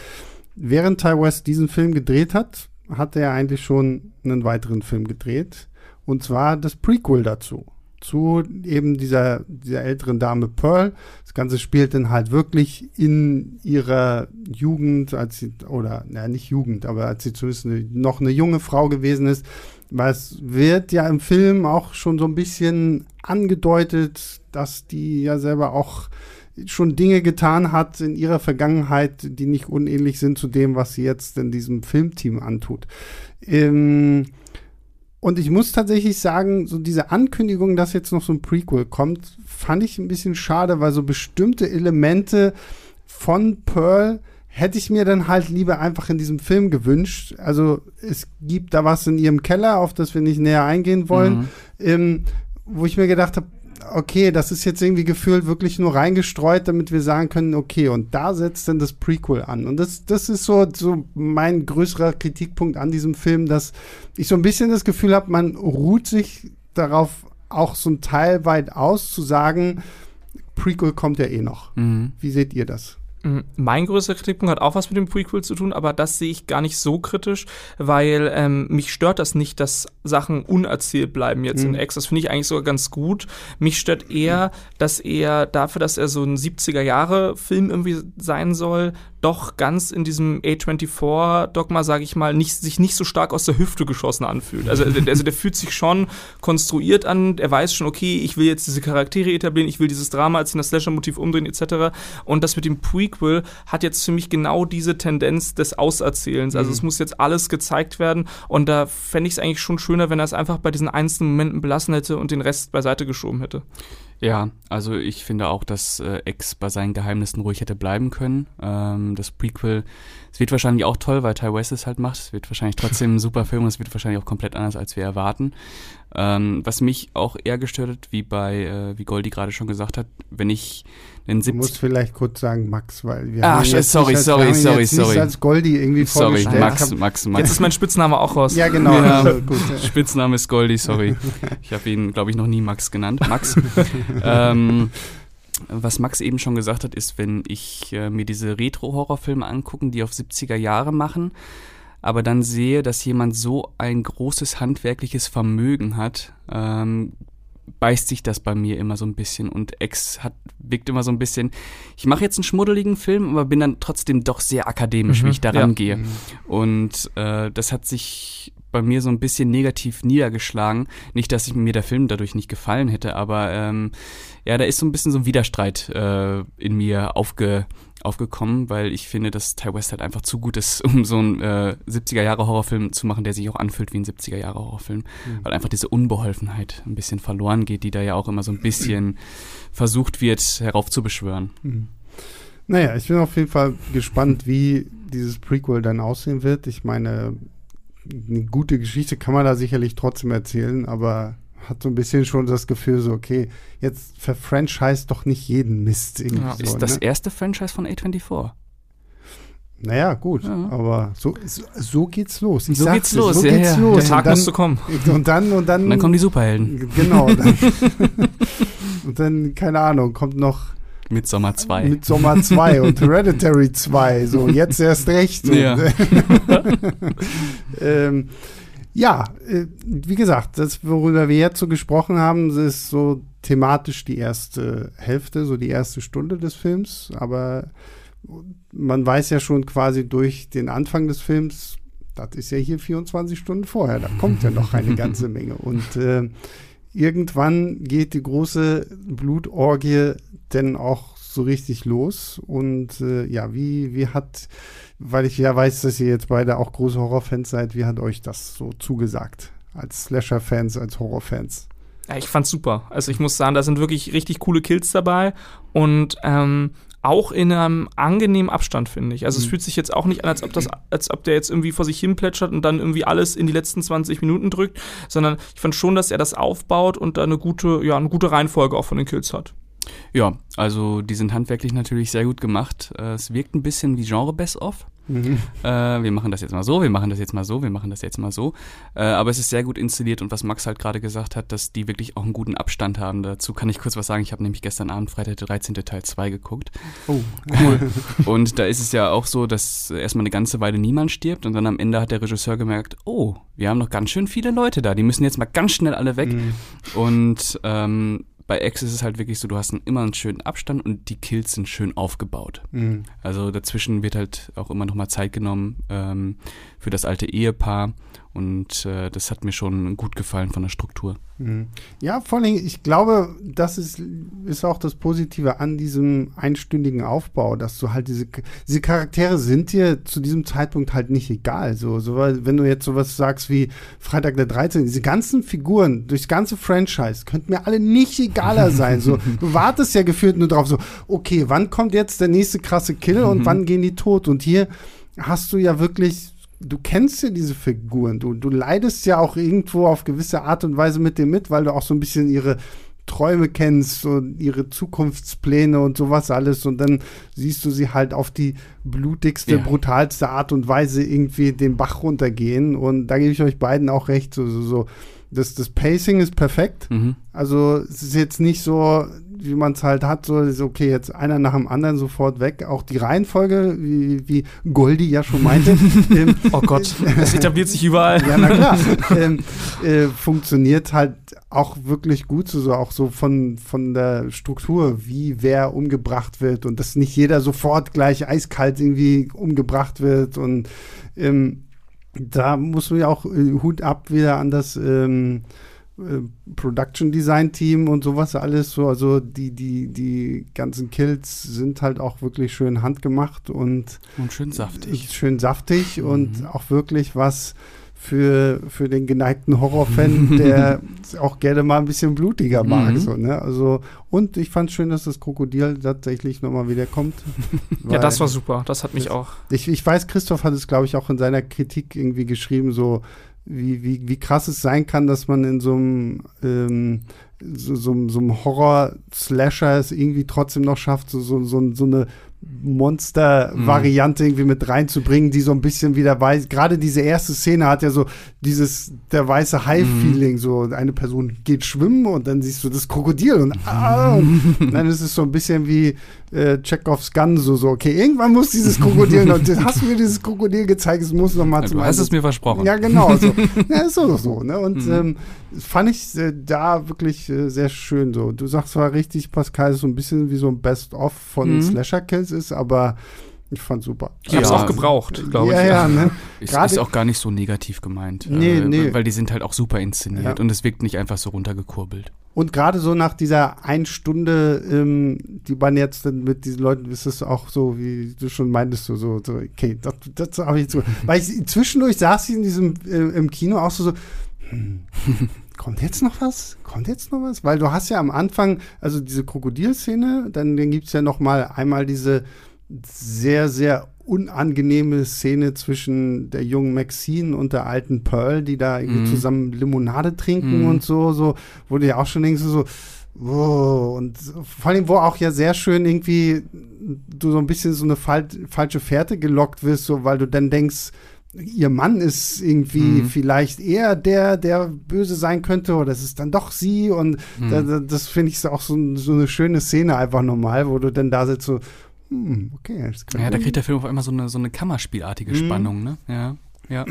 Während Ty West diesen Film gedreht hat, hat er eigentlich schon einen weiteren Film gedreht. Und zwar das Prequel dazu zu eben dieser, dieser älteren Dame Pearl. Das Ganze spielt dann halt wirklich in ihrer Jugend, als sie, oder, naja, nicht Jugend, aber als sie zumindest eine, noch eine junge Frau gewesen ist. Weil es wird ja im Film auch schon so ein bisschen angedeutet, dass die ja selber auch schon Dinge getan hat in ihrer Vergangenheit, die nicht unähnlich sind zu dem, was sie jetzt in diesem Filmteam antut. Ähm, und ich muss tatsächlich sagen, so diese Ankündigung, dass jetzt noch so ein Prequel kommt, fand ich ein bisschen schade, weil so bestimmte Elemente von Pearl hätte ich mir dann halt lieber einfach in diesem Film gewünscht. Also es gibt da was in ihrem Keller, auf das wir nicht näher eingehen wollen, mhm. ähm, wo ich mir gedacht habe, okay, das ist jetzt irgendwie gefühlt wirklich nur reingestreut, damit wir sagen können, okay, und da setzt dann das Prequel an. Und das, das ist so, so mein größerer Kritikpunkt an diesem Film, dass ich so ein bisschen das Gefühl habe, man ruht sich darauf auch so ein Teil weit aus, zu sagen, Prequel kommt ja eh noch. Mhm. Wie seht ihr das? Mm, mein größter Kritikpunkt hat auch was mit dem Prequel zu tun, aber das sehe ich gar nicht so kritisch, weil ähm, mich stört das nicht, dass Sachen unerzählt bleiben jetzt mhm. in X. Das finde ich eigentlich sogar ganz gut. Mich stört eher, dass er dafür, dass er so ein 70er-Jahre-Film irgendwie sein soll, doch ganz in diesem A24-Dogma, sage ich mal, nicht, sich nicht so stark aus der Hüfte geschossen anfühlt. Also, also der fühlt sich schon konstruiert an, er weiß schon, okay, ich will jetzt diese Charaktere etablieren, ich will dieses Drama als in das Slasher-Motiv umdrehen, etc. Und das mit dem Prequel hat jetzt für mich genau diese Tendenz des Auserzählens. Also mhm. es muss jetzt alles gezeigt werden und da fände ich es eigentlich schon schöner, wenn er es einfach bei diesen einzelnen Momenten belassen hätte und den Rest beiseite geschoben hätte. Ja, also ich finde auch, dass äh, X bei seinen Geheimnissen ruhig hätte bleiben können. Ähm, das Prequel, es wird wahrscheinlich auch toll, weil Ty West es halt macht. Es wird wahrscheinlich trotzdem ein super Film und es wird wahrscheinlich auch komplett anders, als wir erwarten. Ähm, was mich auch eher gestört hat, wie bei, äh, wie Goldi gerade schon gesagt hat, wenn ich den 70 Du musst vielleicht kurz sagen Max, weil wir ah, haben jetzt sorry, als, sorry, sorry, jetzt sorry. als Goldi irgendwie sorry, vorgestellt. Max, Max, Max. Jetzt ist mein Spitzname auch raus. Ja, genau. Ja, also, gut. Spitzname ist Goldi, sorry. Ich habe ihn, glaube ich, noch nie Max genannt. Max. ähm, was Max eben schon gesagt hat, ist, wenn ich äh, mir diese Retro-Horrorfilme angucken, die auf 70er Jahre machen, aber dann sehe, dass jemand so ein großes handwerkliches Vermögen hat, ähm, beißt sich das bei mir immer so ein bisschen und Ex hat wirkt immer so ein bisschen ich mache jetzt einen schmuddeligen Film aber bin dann trotzdem doch sehr akademisch mhm, wie ich daran ja. gehe mhm. und äh, das hat sich bei mir so ein bisschen negativ niedergeschlagen nicht dass ich mir der Film dadurch nicht gefallen hätte aber ähm, ja da ist so ein bisschen so ein Widerstreit äh, in mir aufge aufgekommen, weil ich finde, dass Ty West halt einfach zu gut ist, um so einen äh, 70er-Jahre-Horrorfilm zu machen, der sich auch anfühlt wie ein 70er-Jahre-Horrorfilm. Mhm. Weil einfach diese Unbeholfenheit ein bisschen verloren geht, die da ja auch immer so ein bisschen versucht wird, heraufzubeschwören. Mhm. Naja, ich bin auf jeden Fall gespannt, wie dieses Prequel dann aussehen wird. Ich meine, eine gute Geschichte kann man da sicherlich trotzdem erzählen, aber hat so ein bisschen schon das Gefühl, so, okay, jetzt verfranchise doch nicht jeden Mist. Irgendwie ja. so, ist das ne? erste Franchise von A24. Naja, gut, ja. aber so, so, so, geht's los. Ich so geht's los, so ja, geht's ja. los. Der Tag muss kommen. Und dann, und dann. Und dann kommen die Superhelden. Genau. Dann, und dann, keine Ahnung, kommt noch. Mit Sommer 2. Mit Sommer 2 und Hereditary 2. So, jetzt erst recht. Ja. ähm, ja, äh, wie gesagt, das, worüber wir jetzt so gesprochen haben, ist so thematisch die erste Hälfte, so die erste Stunde des Films. Aber man weiß ja schon quasi durch den Anfang des Films, das ist ja hier 24 Stunden vorher, da kommt ja noch eine ganze Menge. Und äh, irgendwann geht die große Blutorgie denn auch so richtig los. Und äh, ja, wie, wie hat weil ich ja weiß, dass ihr jetzt beide auch große Horrorfans seid. Wie hat euch das so zugesagt? Als Slasher-Fans, als Horrorfans? Ja, ich fand's super. Also ich muss sagen, da sind wirklich richtig coole Kills dabei und ähm, auch in einem angenehmen Abstand, finde ich. Also mhm. es fühlt sich jetzt auch nicht an, als ob, das, als ob der jetzt irgendwie vor sich hin plätschert und dann irgendwie alles in die letzten 20 Minuten drückt, sondern ich fand schon, dass er das aufbaut und da eine gute, ja, eine gute Reihenfolge auch von den Kills hat. Ja, also die sind handwerklich natürlich sehr gut gemacht. Äh, es wirkt ein bisschen wie Genre Best-of. Mhm. Äh, wir machen das jetzt mal so, wir machen das jetzt mal so, wir machen das jetzt mal so. Äh, aber es ist sehr gut inszeniert und was Max halt gerade gesagt hat, dass die wirklich auch einen guten Abstand haben. Dazu kann ich kurz was sagen. Ich habe nämlich gestern Abend Freitag der 13. Teil 2 geguckt. Oh, cool. und da ist es ja auch so, dass erstmal eine ganze Weile niemand stirbt und dann am Ende hat der Regisseur gemerkt, oh, wir haben noch ganz schön viele Leute da, die müssen jetzt mal ganz schnell alle weg. Mhm. Und ähm, bei X ist es halt wirklich so, du hast einen, immer einen schönen Abstand und die Kills sind schön aufgebaut. Mhm. Also dazwischen wird halt auch immer noch mal Zeit genommen ähm, für das alte Ehepaar und äh, das hat mir schon gut gefallen von der Struktur. Mhm. Ja, vor allem, ich glaube, das ist, ist auch das Positive an diesem einstündigen Aufbau, dass du halt diese, diese Charaktere sind dir zu diesem Zeitpunkt halt nicht egal. So, so wenn du jetzt sowas sagst wie Freitag der 13., diese ganzen Figuren durchs ganze Franchise könnten mir alle nicht egaler sein. So, du wartest ja gefühlt nur drauf, so, okay, wann kommt jetzt der nächste krasse Kill und mhm. wann gehen die tot? Und hier hast du ja wirklich du kennst ja diese Figuren, du, du leidest ja auch irgendwo auf gewisse Art und Weise mit dem mit, weil du auch so ein bisschen ihre Träume kennst und ihre Zukunftspläne und sowas alles und dann siehst du sie halt auf die blutigste, ja. brutalste Art und Weise irgendwie den Bach runtergehen und da gebe ich euch beiden auch recht, so, so, so. Das, das Pacing ist perfekt. Mhm. Also es ist jetzt nicht so, wie man es halt hat, so ist okay, jetzt einer nach dem anderen sofort weg. Auch die Reihenfolge, wie, wie Goldi ja schon meinte. ähm, oh Gott, das etabliert sich überall. Ja, na klar. ähm, äh, funktioniert halt auch wirklich gut, so, auch so von, von der Struktur, wie wer umgebracht wird und dass nicht jeder sofort gleich eiskalt irgendwie umgebracht wird und ähm, da muss man ja auch äh, Hut ab wieder an das ähm, äh, Production Design Team und sowas alles so. Also die, die, die ganzen Kills sind halt auch wirklich schön handgemacht und, und schön saftig. Schön saftig mhm. und auch wirklich was für, für den geneigten Horrorfan, der auch gerne mal ein bisschen blutiger mag. Mhm. So, ne? also, und ich fand schön, dass das Krokodil tatsächlich nochmal wieder kommt. ja, das war super. Das hat mich auch. Ich, ich weiß, Christoph hat es, glaube ich, auch in seiner Kritik irgendwie geschrieben, so wie, wie, wie krass es sein kann, dass man in so einem ähm, so, so, so einem Horror-Slasher es irgendwie trotzdem noch schafft, so, so, so, so eine Monster-Variante mhm. irgendwie mit reinzubringen, die so ein bisschen wieder weiß. Gerade diese erste Szene hat ja so dieses der weiße Hai-Feeling. Mhm. So eine Person geht schwimmen und dann siehst du das Krokodil und, ah, und dann ist es so ein bisschen wie äh, Chekhovs Gun, so, so, okay, irgendwann muss dieses Krokodil noch, hast du mir dieses Krokodil gezeigt, es muss noch mal ja, zum Du hast es mir versprochen. Ja, genau. So. ja, ist so, so, ne? Und mhm. ähm, fand ich äh, da wirklich äh, sehr schön so. Du sagst zwar richtig, Pascal, ist so ein bisschen wie so ein Best-of von mhm. Slasher-Kills ist, aber ich fand super. Ich ja, hab's auch gebraucht, glaube ja, ich. Ja, ne? ist, ist, auch gar nicht so negativ gemeint. Nee, äh, nee. Weil die sind halt auch super inszeniert ja. und es wirkt nicht einfach so runtergekurbelt. Und gerade so nach dieser ein Stunde, ähm, die man jetzt mit diesen Leuten, ist es auch so, wie du schon meintest, so, so, so okay, das, das habe ich zu. Weil ich zwischendurch saß ich in diesem äh, im Kino auch so, so hm, kommt jetzt noch was? Kommt jetzt noch was? Weil du hast ja am Anfang, also diese Krokodilszene, dann, dann gibt es ja noch mal einmal diese sehr, sehr unangenehme Szene zwischen der jungen Maxine und der alten Pearl, die da irgendwie mhm. zusammen Limonade trinken mhm. und so, so, wo du ja auch schon denkst, so, wow, und vor allem, wo auch ja sehr schön irgendwie du so ein bisschen so eine fal falsche Fährte gelockt wirst, so, weil du dann denkst, ihr Mann ist irgendwie mhm. vielleicht eher der, der böse sein könnte, oder es ist dann doch sie. Und mhm. da, das finde ich auch so, so, eine schöne Szene einfach normal, wo du dann da sitzt so, hm, okay. ja, da kriegt der Film auf einmal so eine, so eine Kammerspielartige mhm. Spannung, ne? Ja, ja.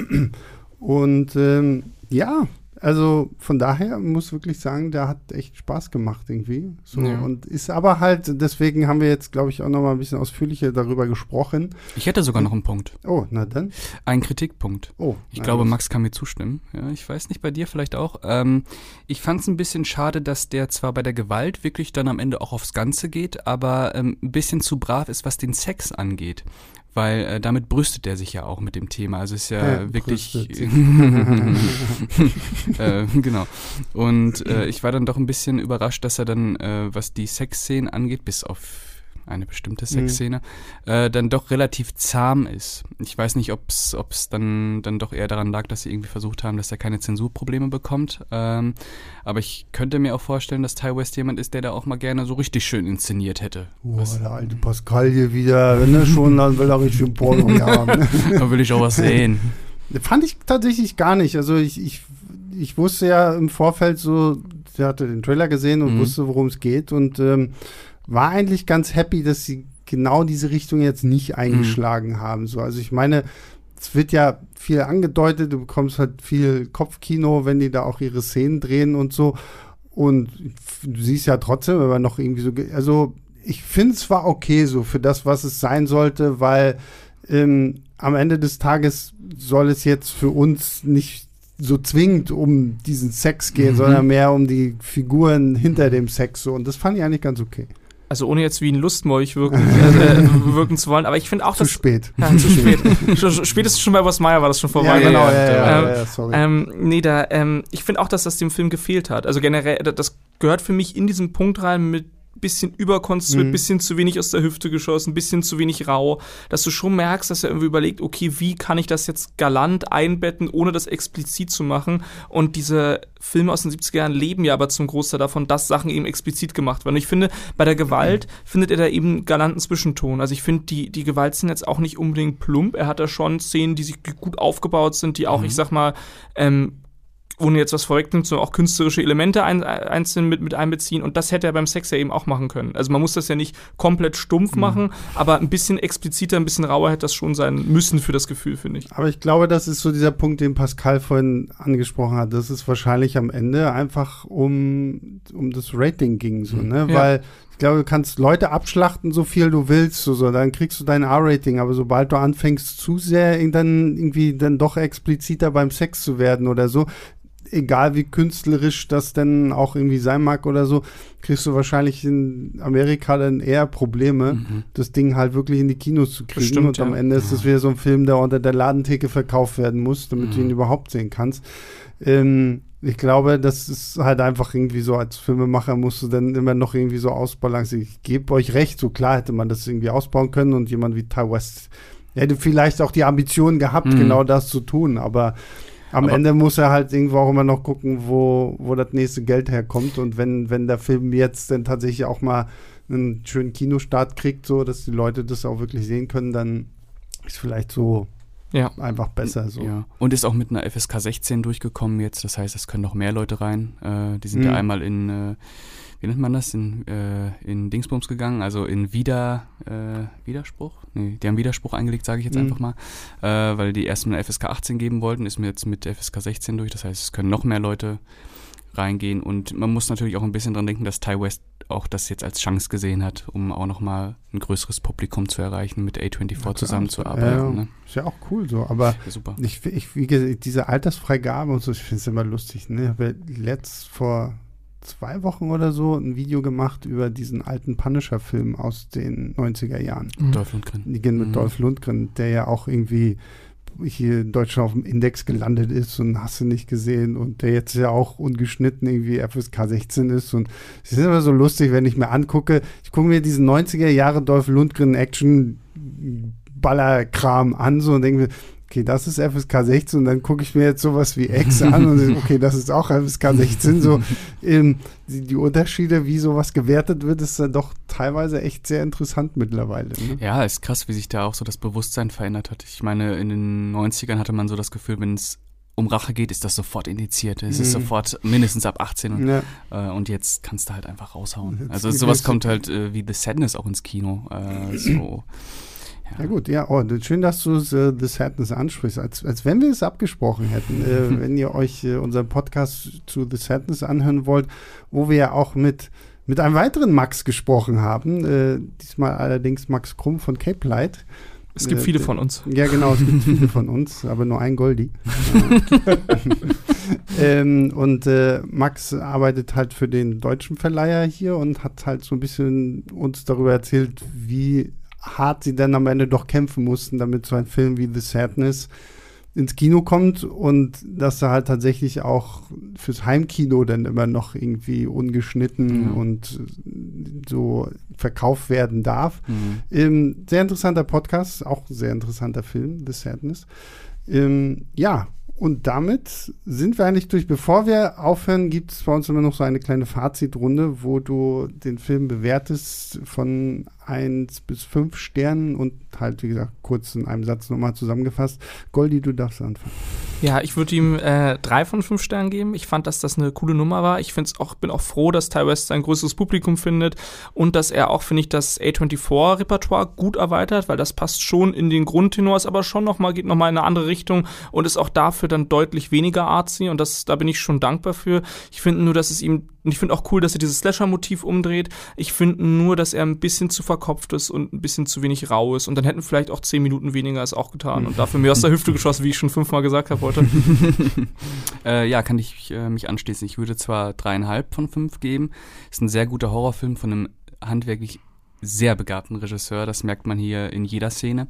Und ähm, ja, also von daher muss wirklich sagen, der hat echt Spaß gemacht irgendwie. So, ja. Und ist aber halt, deswegen haben wir jetzt, glaube ich, auch noch mal ein bisschen ausführlicher darüber gesprochen. Ich hätte sogar noch einen Punkt. Oh, na dann. Ein Kritikpunkt. Oh. Ich glaube, was? Max kann mir zustimmen. Ja, ich weiß nicht, bei dir vielleicht auch. Ähm, ich fand es ein bisschen schade, dass der zwar bei der Gewalt wirklich dann am Ende auch aufs Ganze geht, aber ähm, ein bisschen zu brav ist, was den Sex angeht weil äh, damit brüstet er sich ja auch mit dem Thema. Also ist ja, ja wirklich äh, genau. Und äh, ich war dann doch ein bisschen überrascht, dass er dann, äh, was die Sexszenen angeht, bis auf eine bestimmte Sexszene, mhm. äh, dann doch relativ zahm ist. Ich weiß nicht, ob es dann, dann doch eher daran lag, dass sie irgendwie versucht haben, dass er keine Zensurprobleme bekommt. Ähm, aber ich könnte mir auch vorstellen, dass Ty West jemand ist, der da auch mal gerne so richtig schön inszeniert hätte. Oh, der alte Pascal hier wieder, wenn er schon, dann will er richtig Porno haben. da will ich auch was sehen. Fand ich tatsächlich gar nicht. Also ich, ich, ich wusste ja im Vorfeld so, sie hatte den Trailer gesehen und mhm. wusste, worum es geht und ähm, war eigentlich ganz happy, dass sie genau diese Richtung jetzt nicht mhm. eingeschlagen mhm. haben. So, also ich meine, es wird ja viel angedeutet, du bekommst halt viel Kopfkino, wenn die da auch ihre Szenen drehen und so. Und du siehst ja trotzdem, aber noch irgendwie so, also ich finde es war okay so für das, was es sein sollte, weil ähm, am Ende des Tages soll es jetzt für uns nicht so zwingend um diesen Sex gehen, mhm. sondern mehr um die Figuren hinter dem Sex so. Und das fand ich eigentlich ganz okay also ohne jetzt wie ein Lustmolch wirken, äh, wirken zu wollen, aber ich finde auch, zu spät. Ja, zu spät. Spätestens schon bei Was Meier war das schon vorbei. Ja, genau, ja, ja, ja, ja, sorry. Ähm, nee, da, ähm, ich finde auch, dass das dem Film gefehlt hat. Also generell, das gehört für mich in diesen Punkt rein mit bisschen überkonstruiert, mhm. bisschen zu wenig aus der Hüfte geschossen, bisschen zu wenig rau, dass du schon merkst, dass er irgendwie überlegt, okay, wie kann ich das jetzt galant einbetten, ohne das explizit zu machen? Und diese Filme aus den 70er Jahren leben ja aber zum Großteil davon, dass Sachen eben explizit gemacht werden. Und ich finde, bei der Gewalt mhm. findet er da eben galanten Zwischenton. Also ich finde, die, die Gewalt sind jetzt auch nicht unbedingt plump. Er hat da schon Szenen, die sich gut aufgebaut sind, die auch, mhm. ich sag mal, ähm, ohne jetzt was vorwegnimmt, so auch künstlerische Elemente ein, einzeln mit, mit einbeziehen. Und das hätte er beim Sex ja eben auch machen können. Also man muss das ja nicht komplett stumpf mhm. machen, aber ein bisschen expliziter, ein bisschen rauer hätte das schon sein müssen für das Gefühl, finde ich. Aber ich glaube, das ist so dieser Punkt, den Pascal vorhin angesprochen hat. Das ist wahrscheinlich am Ende einfach um, um das Rating ging, so, ne? Ja. Weil ich glaube, du kannst Leute abschlachten, so viel du willst, so, so dann kriegst du dein R-Rating. Aber sobald du anfängst, zu sehr dann irgendwie dann doch expliziter beim Sex zu werden oder so, egal wie künstlerisch das denn auch irgendwie sein mag oder so, kriegst du wahrscheinlich in Amerika dann eher Probleme, mhm. das Ding halt wirklich in die Kinos zu kriegen. Bestimmt, und am ja. Ende ist es wieder so ein Film, der unter der Ladentheke verkauft werden muss, damit mhm. du ihn überhaupt sehen kannst. Ähm, ich glaube, das ist halt einfach irgendwie so, als Filmemacher musst du dann immer noch irgendwie so ausbalancieren. Ich gebe euch recht, so klar hätte man das irgendwie ausbauen können und jemand wie Ty West hätte vielleicht auch die Ambition gehabt, mhm. genau das zu tun, aber am Aber Ende muss er halt irgendwo auch immer noch gucken, wo, wo das nächste Geld herkommt. Und wenn, wenn der Film jetzt dann tatsächlich auch mal einen schönen Kinostart kriegt, so dass die Leute das auch wirklich sehen können, dann ist vielleicht so ja. einfach besser. So. Ja. Und ist auch mit einer FSK 16 durchgekommen jetzt. Das heißt, es können noch mehr Leute rein. Äh, die sind mhm. ja einmal in äh, wie nennt man das, in, äh, in Dingsbums gegangen, also in Wider, äh, Widerspruch? Nee, die haben Widerspruch eingelegt, sage ich jetzt mhm. einfach mal, äh, weil die erst eine FSK 18 geben wollten, ist mir jetzt mit FSK 16 durch, das heißt, es können noch mehr Leute reingehen und man muss natürlich auch ein bisschen dran denken, dass Ty West auch das jetzt als Chance gesehen hat, um auch nochmal ein größeres Publikum zu erreichen, mit A24 ja, zusammenzuarbeiten. Ja, ne? Ist ja auch cool so, aber ja, super. Ich, ich, wie gesagt, diese Altersfreigabe und so, ich finde es immer lustig. Ne? Ich habe letzt vor zwei Wochen oder so ein Video gemacht über diesen alten Punisher-Film aus den 90er Jahren. Mhm. Dolph Lundgren. Mit mhm. Dolph Lundgren, der ja auch irgendwie hier in Deutschland auf dem Index gelandet ist und hast du nicht gesehen und der jetzt ja auch ungeschnitten irgendwie FSK 16 ist und es ist immer so lustig, wenn ich mir angucke, ich gucke mir diesen 90er Jahre Dolph Lundgren Action Ballerkram an so und denke mir, okay, das ist FSK 16 und dann gucke ich mir jetzt sowas wie X an und okay, das ist auch FSK 16. So ähm, die, die, Unterschiede, wie sowas gewertet wird, ist dann doch teilweise echt sehr interessant mittlerweile. Ne? Ja, ist krass, wie sich da auch so das Bewusstsein verändert hat. Ich meine, in den 90ern hatte man so das Gefühl, wenn es um Rache geht, ist das sofort indiziert. Es mhm. ist sofort mindestens ab 18 und, ja. äh, und jetzt kannst du halt einfach raushauen. Also sowas kommt halt äh, wie The Sadness auch ins Kino. Äh, so ja. gut, ja, oh, schön, dass du uh, The Sadness ansprichst, als, als wenn wir es abgesprochen hätten. äh, wenn ihr euch äh, unseren Podcast zu The Sadness anhören wollt, wo wir ja auch mit, mit einem weiteren Max gesprochen haben, äh, diesmal allerdings Max Krumm von Cape Light. Es gibt äh, viele von uns. Ja, genau, es gibt viele von uns, aber nur ein Goldi. ähm, und äh, Max arbeitet halt für den deutschen Verleiher hier und hat halt so ein bisschen uns darüber erzählt, wie hart sie dann am Ende doch kämpfen mussten, damit so ein Film wie The Sadness ins Kino kommt und dass er halt tatsächlich auch fürs Heimkino dann immer noch irgendwie ungeschnitten ja. und so verkauft werden darf. Mhm. Ähm, sehr interessanter Podcast, auch sehr interessanter Film, The Sadness. Ähm, ja, und damit sind wir eigentlich durch. Bevor wir aufhören, gibt es bei uns immer noch so eine kleine Fazitrunde, wo du den Film bewertest von 1 bis 5 Sternen und halt, wie gesagt, kurz in einem Satz nochmal zusammengefasst. Goldi, du darfst anfangen. Ja, ich würde ihm äh, drei von fünf Sternen geben. Ich fand, dass das eine coole Nummer war. Ich find's auch, bin auch froh, dass Ty West ein größeres Publikum findet und dass er auch, finde ich, das A24-Repertoire gut erweitert, weil das passt schon in den Grundtenor, ist aber schon nochmal, geht nochmal in eine andere Richtung und ist auch dafür dann deutlich weniger artsy und das, da bin ich schon dankbar für. Ich finde nur, dass es ihm, und ich finde auch cool, dass er dieses Slasher-Motiv umdreht. Ich finde nur, dass er ein bisschen zu verkopft ist und ein bisschen zu wenig rau ist und dann hätten vielleicht auch zehn Minuten weniger es auch getan und dafür mir aus der Hüfte geschossen, wie ich schon fünfmal gesagt habe heute. äh, ja, kann ich äh, mich anschließen. Ich würde zwar dreieinhalb von fünf geben. Ist ein sehr guter Horrorfilm von einem handwerklich sehr begabten Regisseur. Das merkt man hier in jeder Szene.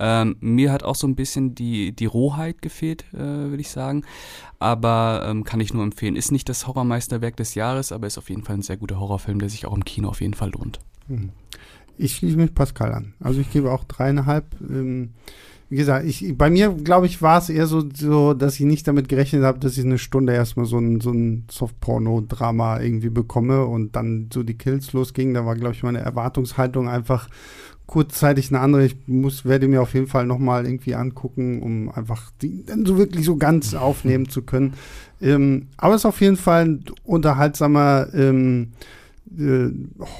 Ähm, mir hat auch so ein bisschen die, die Rohheit gefehlt, äh, würde ich sagen. Aber ähm, kann ich nur empfehlen. Ist nicht das Horrormeisterwerk des Jahres, aber ist auf jeden Fall ein sehr guter Horrorfilm, der sich auch im Kino auf jeden Fall lohnt. Hm. Ich schließe mich Pascal an. Also ich gebe auch dreieinhalb. Ähm, wie gesagt, ich, bei mir, glaube ich, war es eher so, so, dass ich nicht damit gerechnet habe, dass ich eine Stunde erstmal so ein, so ein Soft-Porno-Drama irgendwie bekomme und dann so die Kills losgingen. Da war, glaube ich, meine Erwartungshaltung einfach kurzzeitig eine andere. Ich muss, werde mir auf jeden Fall nochmal irgendwie angucken, um einfach die dann so wirklich so ganz aufnehmen zu können. Ähm, aber es ist auf jeden Fall ein unterhaltsamer ähm, äh,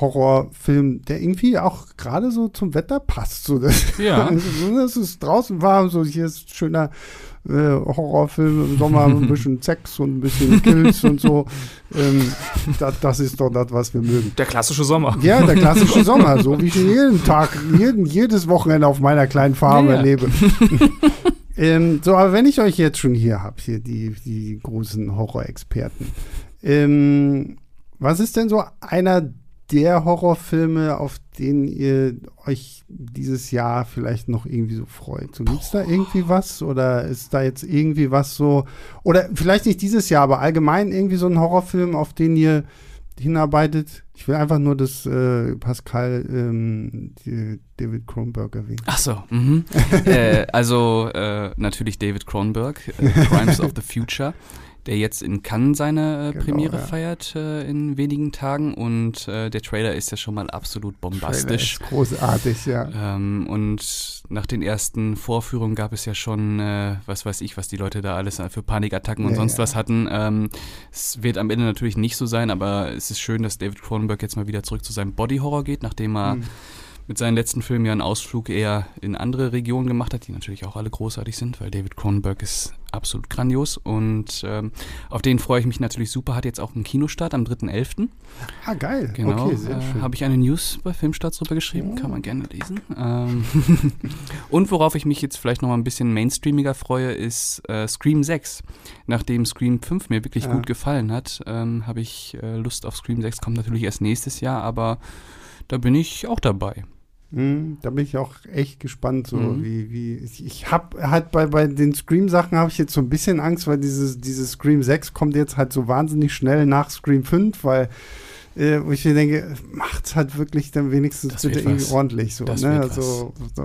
Horrorfilm, der irgendwie auch gerade so zum Wetter passt. So, dass, Ja. also, es ist draußen warm, so hier ist schöner äh, Horrorfilm im Sommer, ein bisschen Sex und ein bisschen Kills und so. Ähm, das, das ist doch das, was wir mögen. Der klassische Sommer. Ja, der klassische Sommer, so wie ich jeden Tag, jeden, jedes Wochenende auf meiner kleinen Farm Ja. erlebe. ähm, so, aber wenn ich euch jetzt schon hier habe, hier die, die großen Horrorexperten, ähm, was ist denn so einer der Horrorfilme, auf den ihr euch dieses Jahr vielleicht noch irgendwie so freut? So, gibt's da irgendwie was? Oder ist da jetzt irgendwie was so, oder vielleicht nicht dieses Jahr, aber allgemein irgendwie so ein Horrorfilm, auf den ihr hinarbeitet? Ich will einfach nur, dass äh, Pascal ähm, David Kronberg erwähnt. Ach so, mhm. äh, also äh, natürlich David Cronenberg, äh, Crimes of the Future, der jetzt in Cannes seine äh, Genau, Premiere ja. feiert äh, in wenigen Tagen und äh, der Trailer ist ja schon mal absolut bombastisch. Trailer ist großartig, ja. Ähm, und nach den ersten Vorführungen gab es ja schon, äh, was weiß ich, was die Leute da alles für Panikattacken und Ja, sonst ja. was hatten. Ähm, es wird am Ende natürlich nicht so sein, aber es ist schön, dass David Cronenberg jetzt mal wieder zurück zu seinem Body-Horror geht, nachdem er Mhm. Mit seinen letzten Filmen ja einen Ausflug eher in andere Regionen gemacht hat, die natürlich auch alle großartig sind, weil David Cronenberg ist absolut grandios und ähm, auf den freue ich mich natürlich super. Hat jetzt auch einen Kinostart am 3.11. Ah, geil. Genau, Okay, sehr äh, schön. habe ich eine News bei Filmstarts drüber geschrieben, kann man gerne lesen. Ähm, und worauf ich mich jetzt vielleicht noch mal ein bisschen mainstreamiger freue, ist äh, Scream 6. Nachdem Scream 5 mir wirklich Ja. gut gefallen hat, ähm, habe ich äh, Lust auf Scream 6. Kommt natürlich erst nächstes Jahr, aber da bin ich auch dabei. Mhm, da bin ich auch echt gespannt, so Mhm. wie, wie ich, ich habe halt bei, bei den Scream-Sachen habe ich jetzt so ein bisschen Angst, weil dieses, dieses Scream 6 kommt jetzt halt so wahnsinnig schnell nach Scream 5, weil äh, wo ich mir denke, macht's halt wirklich dann wenigstens Das bitte irgendwie was. ordentlich so. Das ne? also, so,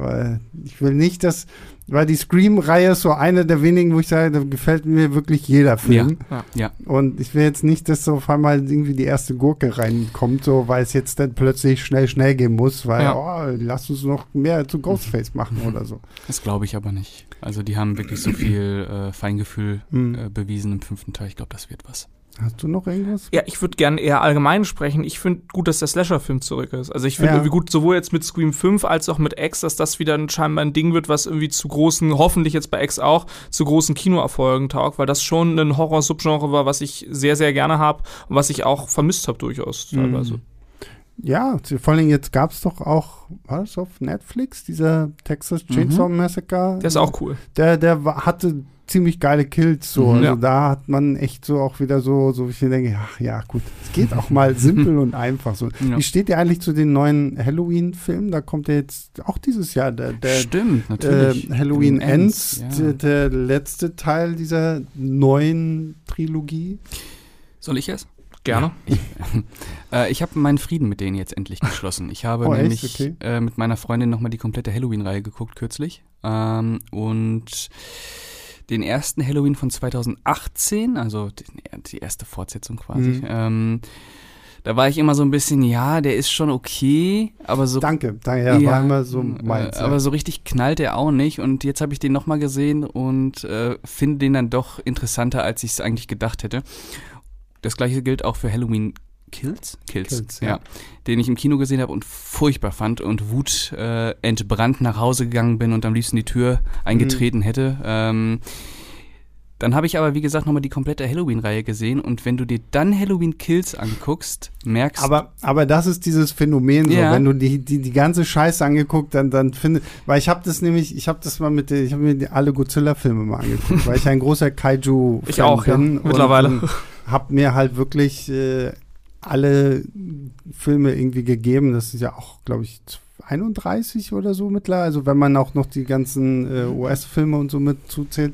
ich will nicht, dass, weil die Scream-Reihe ist so eine der wenigen, wo ich sage, da gefällt mir wirklich jeder Film. Ja, Und ich will jetzt nicht, dass so auf einmal irgendwie die erste Gurke reinkommt, so weil es jetzt dann plötzlich schnell, schnell gehen muss, weil, oh, lass uns noch mehr zu Ghostface machen oder so. das glaube ich aber nicht. Also die haben wirklich so viel äh, Feingefühl Hm. äh, bewiesen im fünften Teil. Ich glaube, das wird was. Hast du noch irgendwas? Ja, ich würde gerne eher allgemein sprechen. Ich finde gut, dass der Slasher-Film zurück ist. Also ich finde Ja. irgendwie gut, sowohl jetzt mit Scream 5 als auch mit X, dass das wieder ein, scheinbar ein Ding wird, was irgendwie zu großen, hoffentlich jetzt bei X auch, zu großen Kinoerfolgen taugt, weil das schon ein Horror-Subgenre war, was ich sehr, sehr gerne habe und was ich auch vermisst habe durchaus teilweise. Mhm. Ja, vor allem jetzt gab es doch auch, war das auf Netflix, dieser Texas Chainsaw Massacre? Der ist auch cool. Der, der hatte ziemlich geile Kills, so. Mhm. also Ja. da hat man echt so auch wieder so, so wie ich denke, ach ja, gut, es geht auch mal simpel und einfach so. Ja. Wie steht ihr eigentlich zu den neuen Halloween-Filmen? Da kommt ja jetzt auch dieses Jahr der, der Stimmt, natürlich. äh, Halloween Ends, Ends, der, ja. der letzte Teil dieser neuen Trilogie. Soll ich es? Gerne. Äh, ich habe meinen Frieden mit denen jetzt endlich geschlossen. Ich habe Oh, nämlich Okay. äh, mit meiner Freundin nochmal die komplette Halloween-Reihe geguckt kürzlich. Ähm, und den ersten Halloween von 2018, also die, erste Fortsetzung quasi. Mhm. Ähm, da war ich immer so ein bisschen, ja, der ist schon okay, aber so Danke, danke, ja, war immer so meins. äh, aber so richtig knallt er auch nicht. Und jetzt habe ich den nochmal gesehen und äh, finde den dann doch interessanter, als ich es eigentlich gedacht hätte. Das gleiche gilt auch für Halloween Kills? Kills, Kills, ja. ja. Den ich im Kino gesehen habe und furchtbar fand und Wut äh, entbrannt nach Hause gegangen bin und am liebsten die Tür eingetreten hätte. Ähm, dann habe ich aber, wie gesagt, nochmal die komplette Halloween-Reihe gesehen und wenn du dir dann Halloween Kills anguckst, merkst Aber, aber das ist dieses Phänomen, so, Ja. wenn du die, die, die ganze Scheiße angeguckt, dann, dann finde, weil ich habe das nämlich, ich habe das mal mit, ich habe mir alle Godzilla-Filme mal angeguckt, weil ich ein großer Kaiju-Fan Ich auch, ja, bin. mittlerweile. Und, habe mir halt wirklich äh, alle Filme irgendwie gegeben. Das ist ja auch, glaube ich, 31 oder so mittlerweile. Also wenn man auch noch die ganzen äh, US-Filme und so mit zuzählt.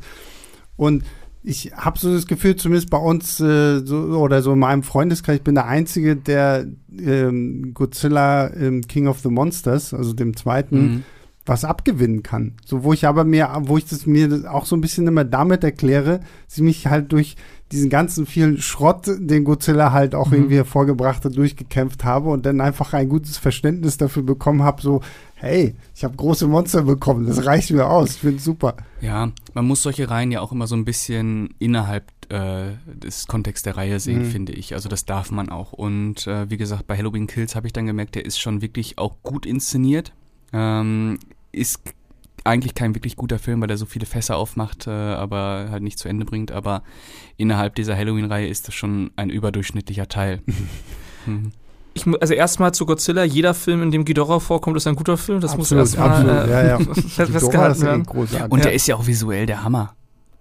Und ich habe so das Gefühl, zumindest bei uns äh, so, oder so in meinem Freundeskreis, ich bin der Einzige, der ähm, Godzilla ähm, King of the Monsters, also dem zweiten, Mhm. was abgewinnen kann. So, wo ich aber mir, wo ich das mir auch so ein bisschen immer damit erkläre, sie mich halt durch diesen ganzen vielen Schrott, den Godzilla halt auch mhm. irgendwie hervorgebracht hat, durchgekämpft habe und dann einfach ein gutes Verständnis dafür bekommen habe, so, hey, ich habe große Monster bekommen, das reicht mir aus, ich finde super. Ja, man muss solche Reihen ja auch immer so ein bisschen innerhalb äh, des Kontexts der Reihe sehen, mhm. finde ich. Also das darf man auch. Und äh, wie gesagt, bei Halloween Kills habe ich dann gemerkt, der ist schon wirklich auch gut inszeniert. Ähm, ist eigentlich kein wirklich guter Film, weil er so viele Fässer aufmacht, äh, aber halt nicht zu Ende bringt. Aber innerhalb dieser Halloween-Reihe ist das schon ein überdurchschnittlicher Teil. mhm. Ich, also erstmal zu Godzilla, jeder Film, in dem Ghidorah vorkommt, ist ein guter Film. Das absolut, muss erstmal äh, ja, ja. festgehalten werden. Und der ist ja auch visuell der Hammer.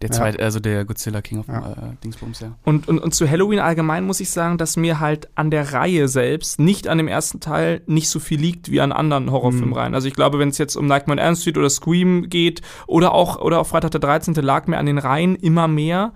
Der zweite, ja. also der Godzilla King of ja. äh, Dingsbums, ja. Und, und, und zu Halloween allgemein muss ich sagen, dass mir halt an der Reihe selbst, nicht an dem ersten Teil, nicht so viel liegt wie an anderen Horrorfilmreihen. Mhm. Also ich glaube, wenn es jetzt um Nightmare on Elm Street oder Scream geht oder auch, oder auch Freitag der 13. lag mir an den Reihen immer mehr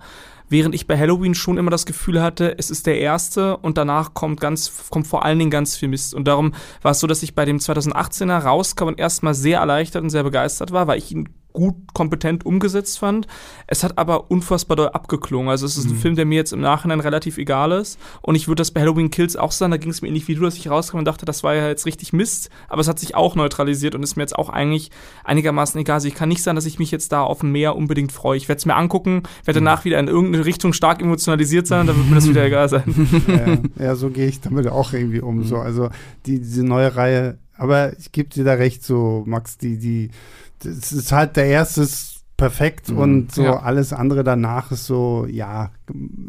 während ich bei Halloween schon immer das Gefühl hatte, es ist der erste und danach kommt ganz, kommt vor allen Dingen ganz viel Mist. Und darum war es so, dass ich bei dem 2018er rauskam und erstmal sehr erleichtert und sehr begeistert war, weil ich ihn gut, kompetent umgesetzt fand. Es hat aber unfassbar doll abgeklungen. Also es ist mhm. ein Film, der mir jetzt im Nachhinein relativ egal ist. Und ich würde das bei Halloween Kills auch sagen, da ging es mir ähnlich wie du, dass ich rauskam und dachte, das war ja jetzt richtig Mist. Aber es hat sich auch neutralisiert und ist mir jetzt auch eigentlich einigermaßen egal. Also ich kann nicht sagen, dass ich mich jetzt da auf ein Meer unbedingt freue. Ich werde es mir angucken, werde mhm. danach wieder in irgendeine Richtung stark emotionalisiert sein, dann wird mir das wieder egal sein. Ja, ja so gehe ich damit auch irgendwie um. Mhm. So, also die, diese neue Reihe, aber ich gebe dir da recht, so Max, die, die es ist halt der erste ist perfekt mhm. und so ja. alles andere danach ist so, ja,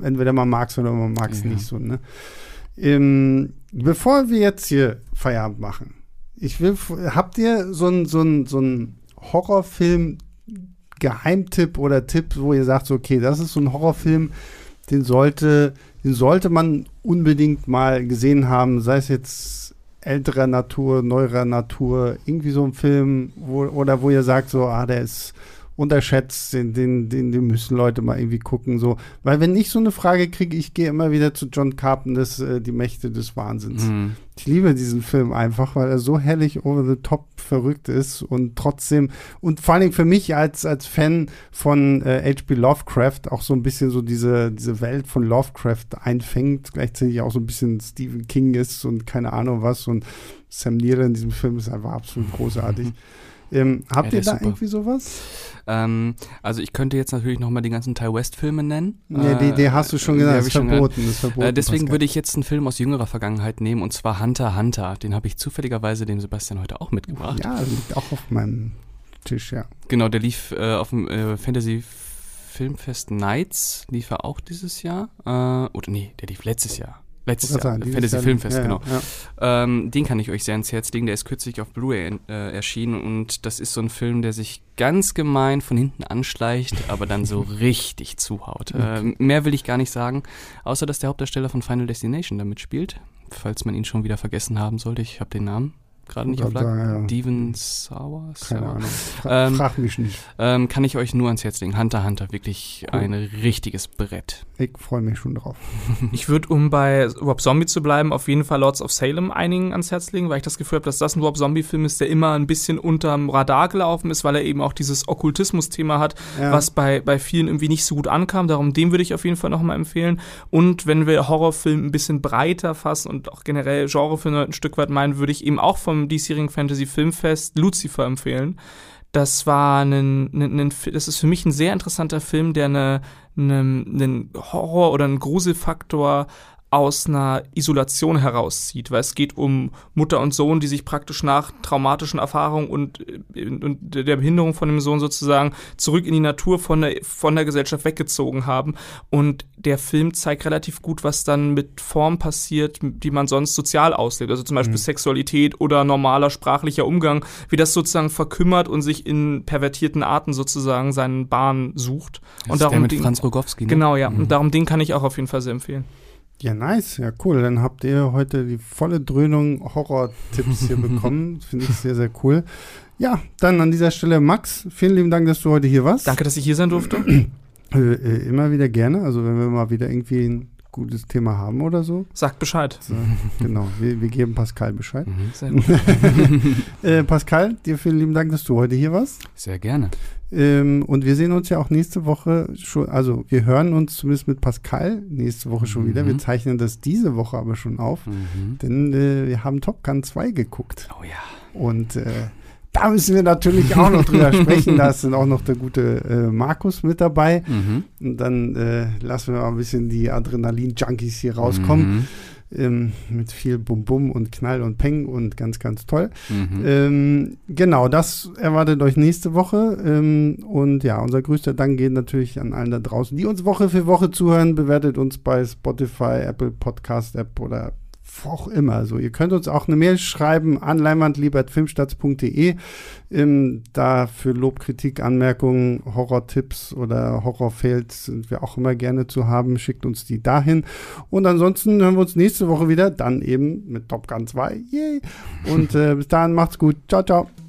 entweder man mag es oder man mag es ja. nicht so, ne? Ähm, bevor wir jetzt hier Feierabend machen, ich will, habt ihr so einen so so ein Horrorfilm Geheimtipp oder Tipp, wo ihr sagt, okay, das ist so ein Horrorfilm, den sollte, den sollte man unbedingt mal gesehen haben, sei es jetzt älterer Natur, neuerer Natur, irgendwie so ein Film, wo, oder wo ihr sagt, so, ah, der ist unterschätzt, den, den, den, den müssen Leute mal irgendwie gucken. So. Weil wenn ich so eine Frage kriege, ich gehe immer wieder zu John Carpenters äh, Die Mächte des Wahnsinns. Mhm. Ich liebe diesen Film einfach, weil er so herrlich over the top verrückt ist und trotzdem, und vor allen Dingen für mich als, als Fan von äh, H.P. Lovecraft auch so ein bisschen so diese, diese Welt von Lovecraft einfängt, gleichzeitig auch so ein bisschen Stephen King ist und keine Ahnung was und Sam Neill in diesem Film ist einfach absolut großartig. Ähm, habt ja, ihr da super. irgendwie sowas? Ähm, also ich könnte jetzt natürlich noch mal die ganzen Ty West-Filme nennen. Ja, die, die hast du schon gesagt, das ist verboten, ist verboten. Äh, deswegen Pascal. würde ich jetzt einen Film aus jüngerer Vergangenheit nehmen und zwar Hunter Hunter. Den habe ich zufälligerweise dem Sebastian heute auch mitgebracht. Ja, liegt auch auf meinem Tisch, ja. Genau, der lief äh, auf dem äh, Fantasy Filmfest Nights, lief er auch dieses Jahr. Äh, oder nee, der lief letztes Jahr. Letztes Jahr, sagen, Fantasy Filmfest, ja, genau. Ja. Ähm, den kann ich euch sehr ans Herz legen. Der ist kürzlich auf Blu-ray äh, erschienen und das ist so ein Film, der sich ganz gemein von hinten anschleicht, aber dann so richtig zuhaut. Okay. Äh, mehr will ich gar nicht sagen, außer dass der Hauptdarsteller von Final Destination damit spielt. Falls man ihn schon wieder vergessen haben sollte, ich habe den Namen gerade nicht auf Lack. Ja. Steven Sowers? Keine. Ahnung. Fra ähm, frag mich nicht. Ähm, kann ich euch nur ans Herz legen. Hunter Hunter, wirklich cool. ein richtiges Brett. Ich freue mich schon drauf. ich würde, um bei Rob Zombie zu bleiben, auf jeden Fall Lords of Salem einigen ans Herz legen, weil ich das Gefühl habe, dass das ein Rob Zombie-Film ist, der immer ein bisschen unterm Radar gelaufen ist, weil er eben auch dieses Okkultismus-Thema hat, ja. was bei, bei vielen irgendwie nicht so gut ankam. Darum, den würde ich auf jeden Fall nochmal empfehlen. Und wenn wir Horrorfilm ein bisschen breiter fassen und auch generell Genrefilme ein Stück weit meinen, würde ich eben auch vom diesjährigen Fantasy Filmfest Lucifer empfehlen. Das war ein, ein, ein, das ist für mich ein sehr interessanter Film, der eine, eine, einen Horror- oder einen Gruselfaktor aus einer Isolation herauszieht, weil es geht um Mutter und Sohn, die sich praktisch nach traumatischen Erfahrungen und, und der Behinderung von dem Sohn sozusagen zurück in die Natur von der, von der Gesellschaft weggezogen haben. Und der Film zeigt relativ gut, was dann mit Form passiert, die man sonst sozial auslebt. Also zum Beispiel mhm. Sexualität oder normaler sprachlicher Umgang, wie das sozusagen verkümmert und sich in pervertierten Arten sozusagen seinen Bahn sucht. Das und darum der mit Franz Rogowski. Ne? Genau, ja. Mhm. Und darum den kann ich auch auf jeden Fall sehr empfehlen. Ja, nice. Ja, cool. Dann habt ihr heute die volle Dröhnung Horror-Tipps hier bekommen. Finde ich sehr, sehr cool. Ja, dann an dieser Stelle Max, vielen lieben Dank, dass du heute hier warst. Danke, dass ich hier sein durfte. Äh, äh, immer wieder gerne. Also wenn wir mal wieder irgendwie einen gutes Thema haben oder so. Sagt Bescheid. So, genau, wir, wir, geben Pascal Bescheid. Mhm, sehr gut. äh, Pascal, dir vielen lieben Dank, dass du heute hier warst. Sehr gerne. Ähm, und wir sehen uns ja auch nächste Woche schon, also wir hören uns zumindest mit Pascal nächste Woche schon mhm. wieder. Wir zeichnen das diese Woche aber schon auf, mhm. denn äh, wir haben Top Gun 2 geguckt. Oh ja. Und äh, da müssen wir natürlich auch noch drüber sprechen. Da ist dann auch noch der gute äh, Markus mit dabei. Mhm. Und dann äh, lassen wir mal ein bisschen die Adrenalin-Junkies hier rauskommen. Ähm, mit viel Bum-Bum und Knall und Peng und ganz, ganz toll. Mhm. Ähm, genau, das erwartet euch nächste Woche. Ähm, und ja, unser größter Dank geht natürlich an allen da draußen, die uns Woche für Woche zuhören. Bewertet uns bei Spotify, Apple Podcast App oder auch immer. So, ihr könnt uns auch eine Mail schreiben an leinwandliebertfilmstarts.de. Ähm, da für Lob, Kritik, Anmerkungen, Horror-Tipps oder Horror-Fails sind wir auch immer gerne zu haben. Schickt uns die dahin. Und ansonsten hören wir uns nächste Woche wieder, dann eben mit Top Gun 2. Yay! Und äh, bis dahin macht's gut. Ciao, ciao.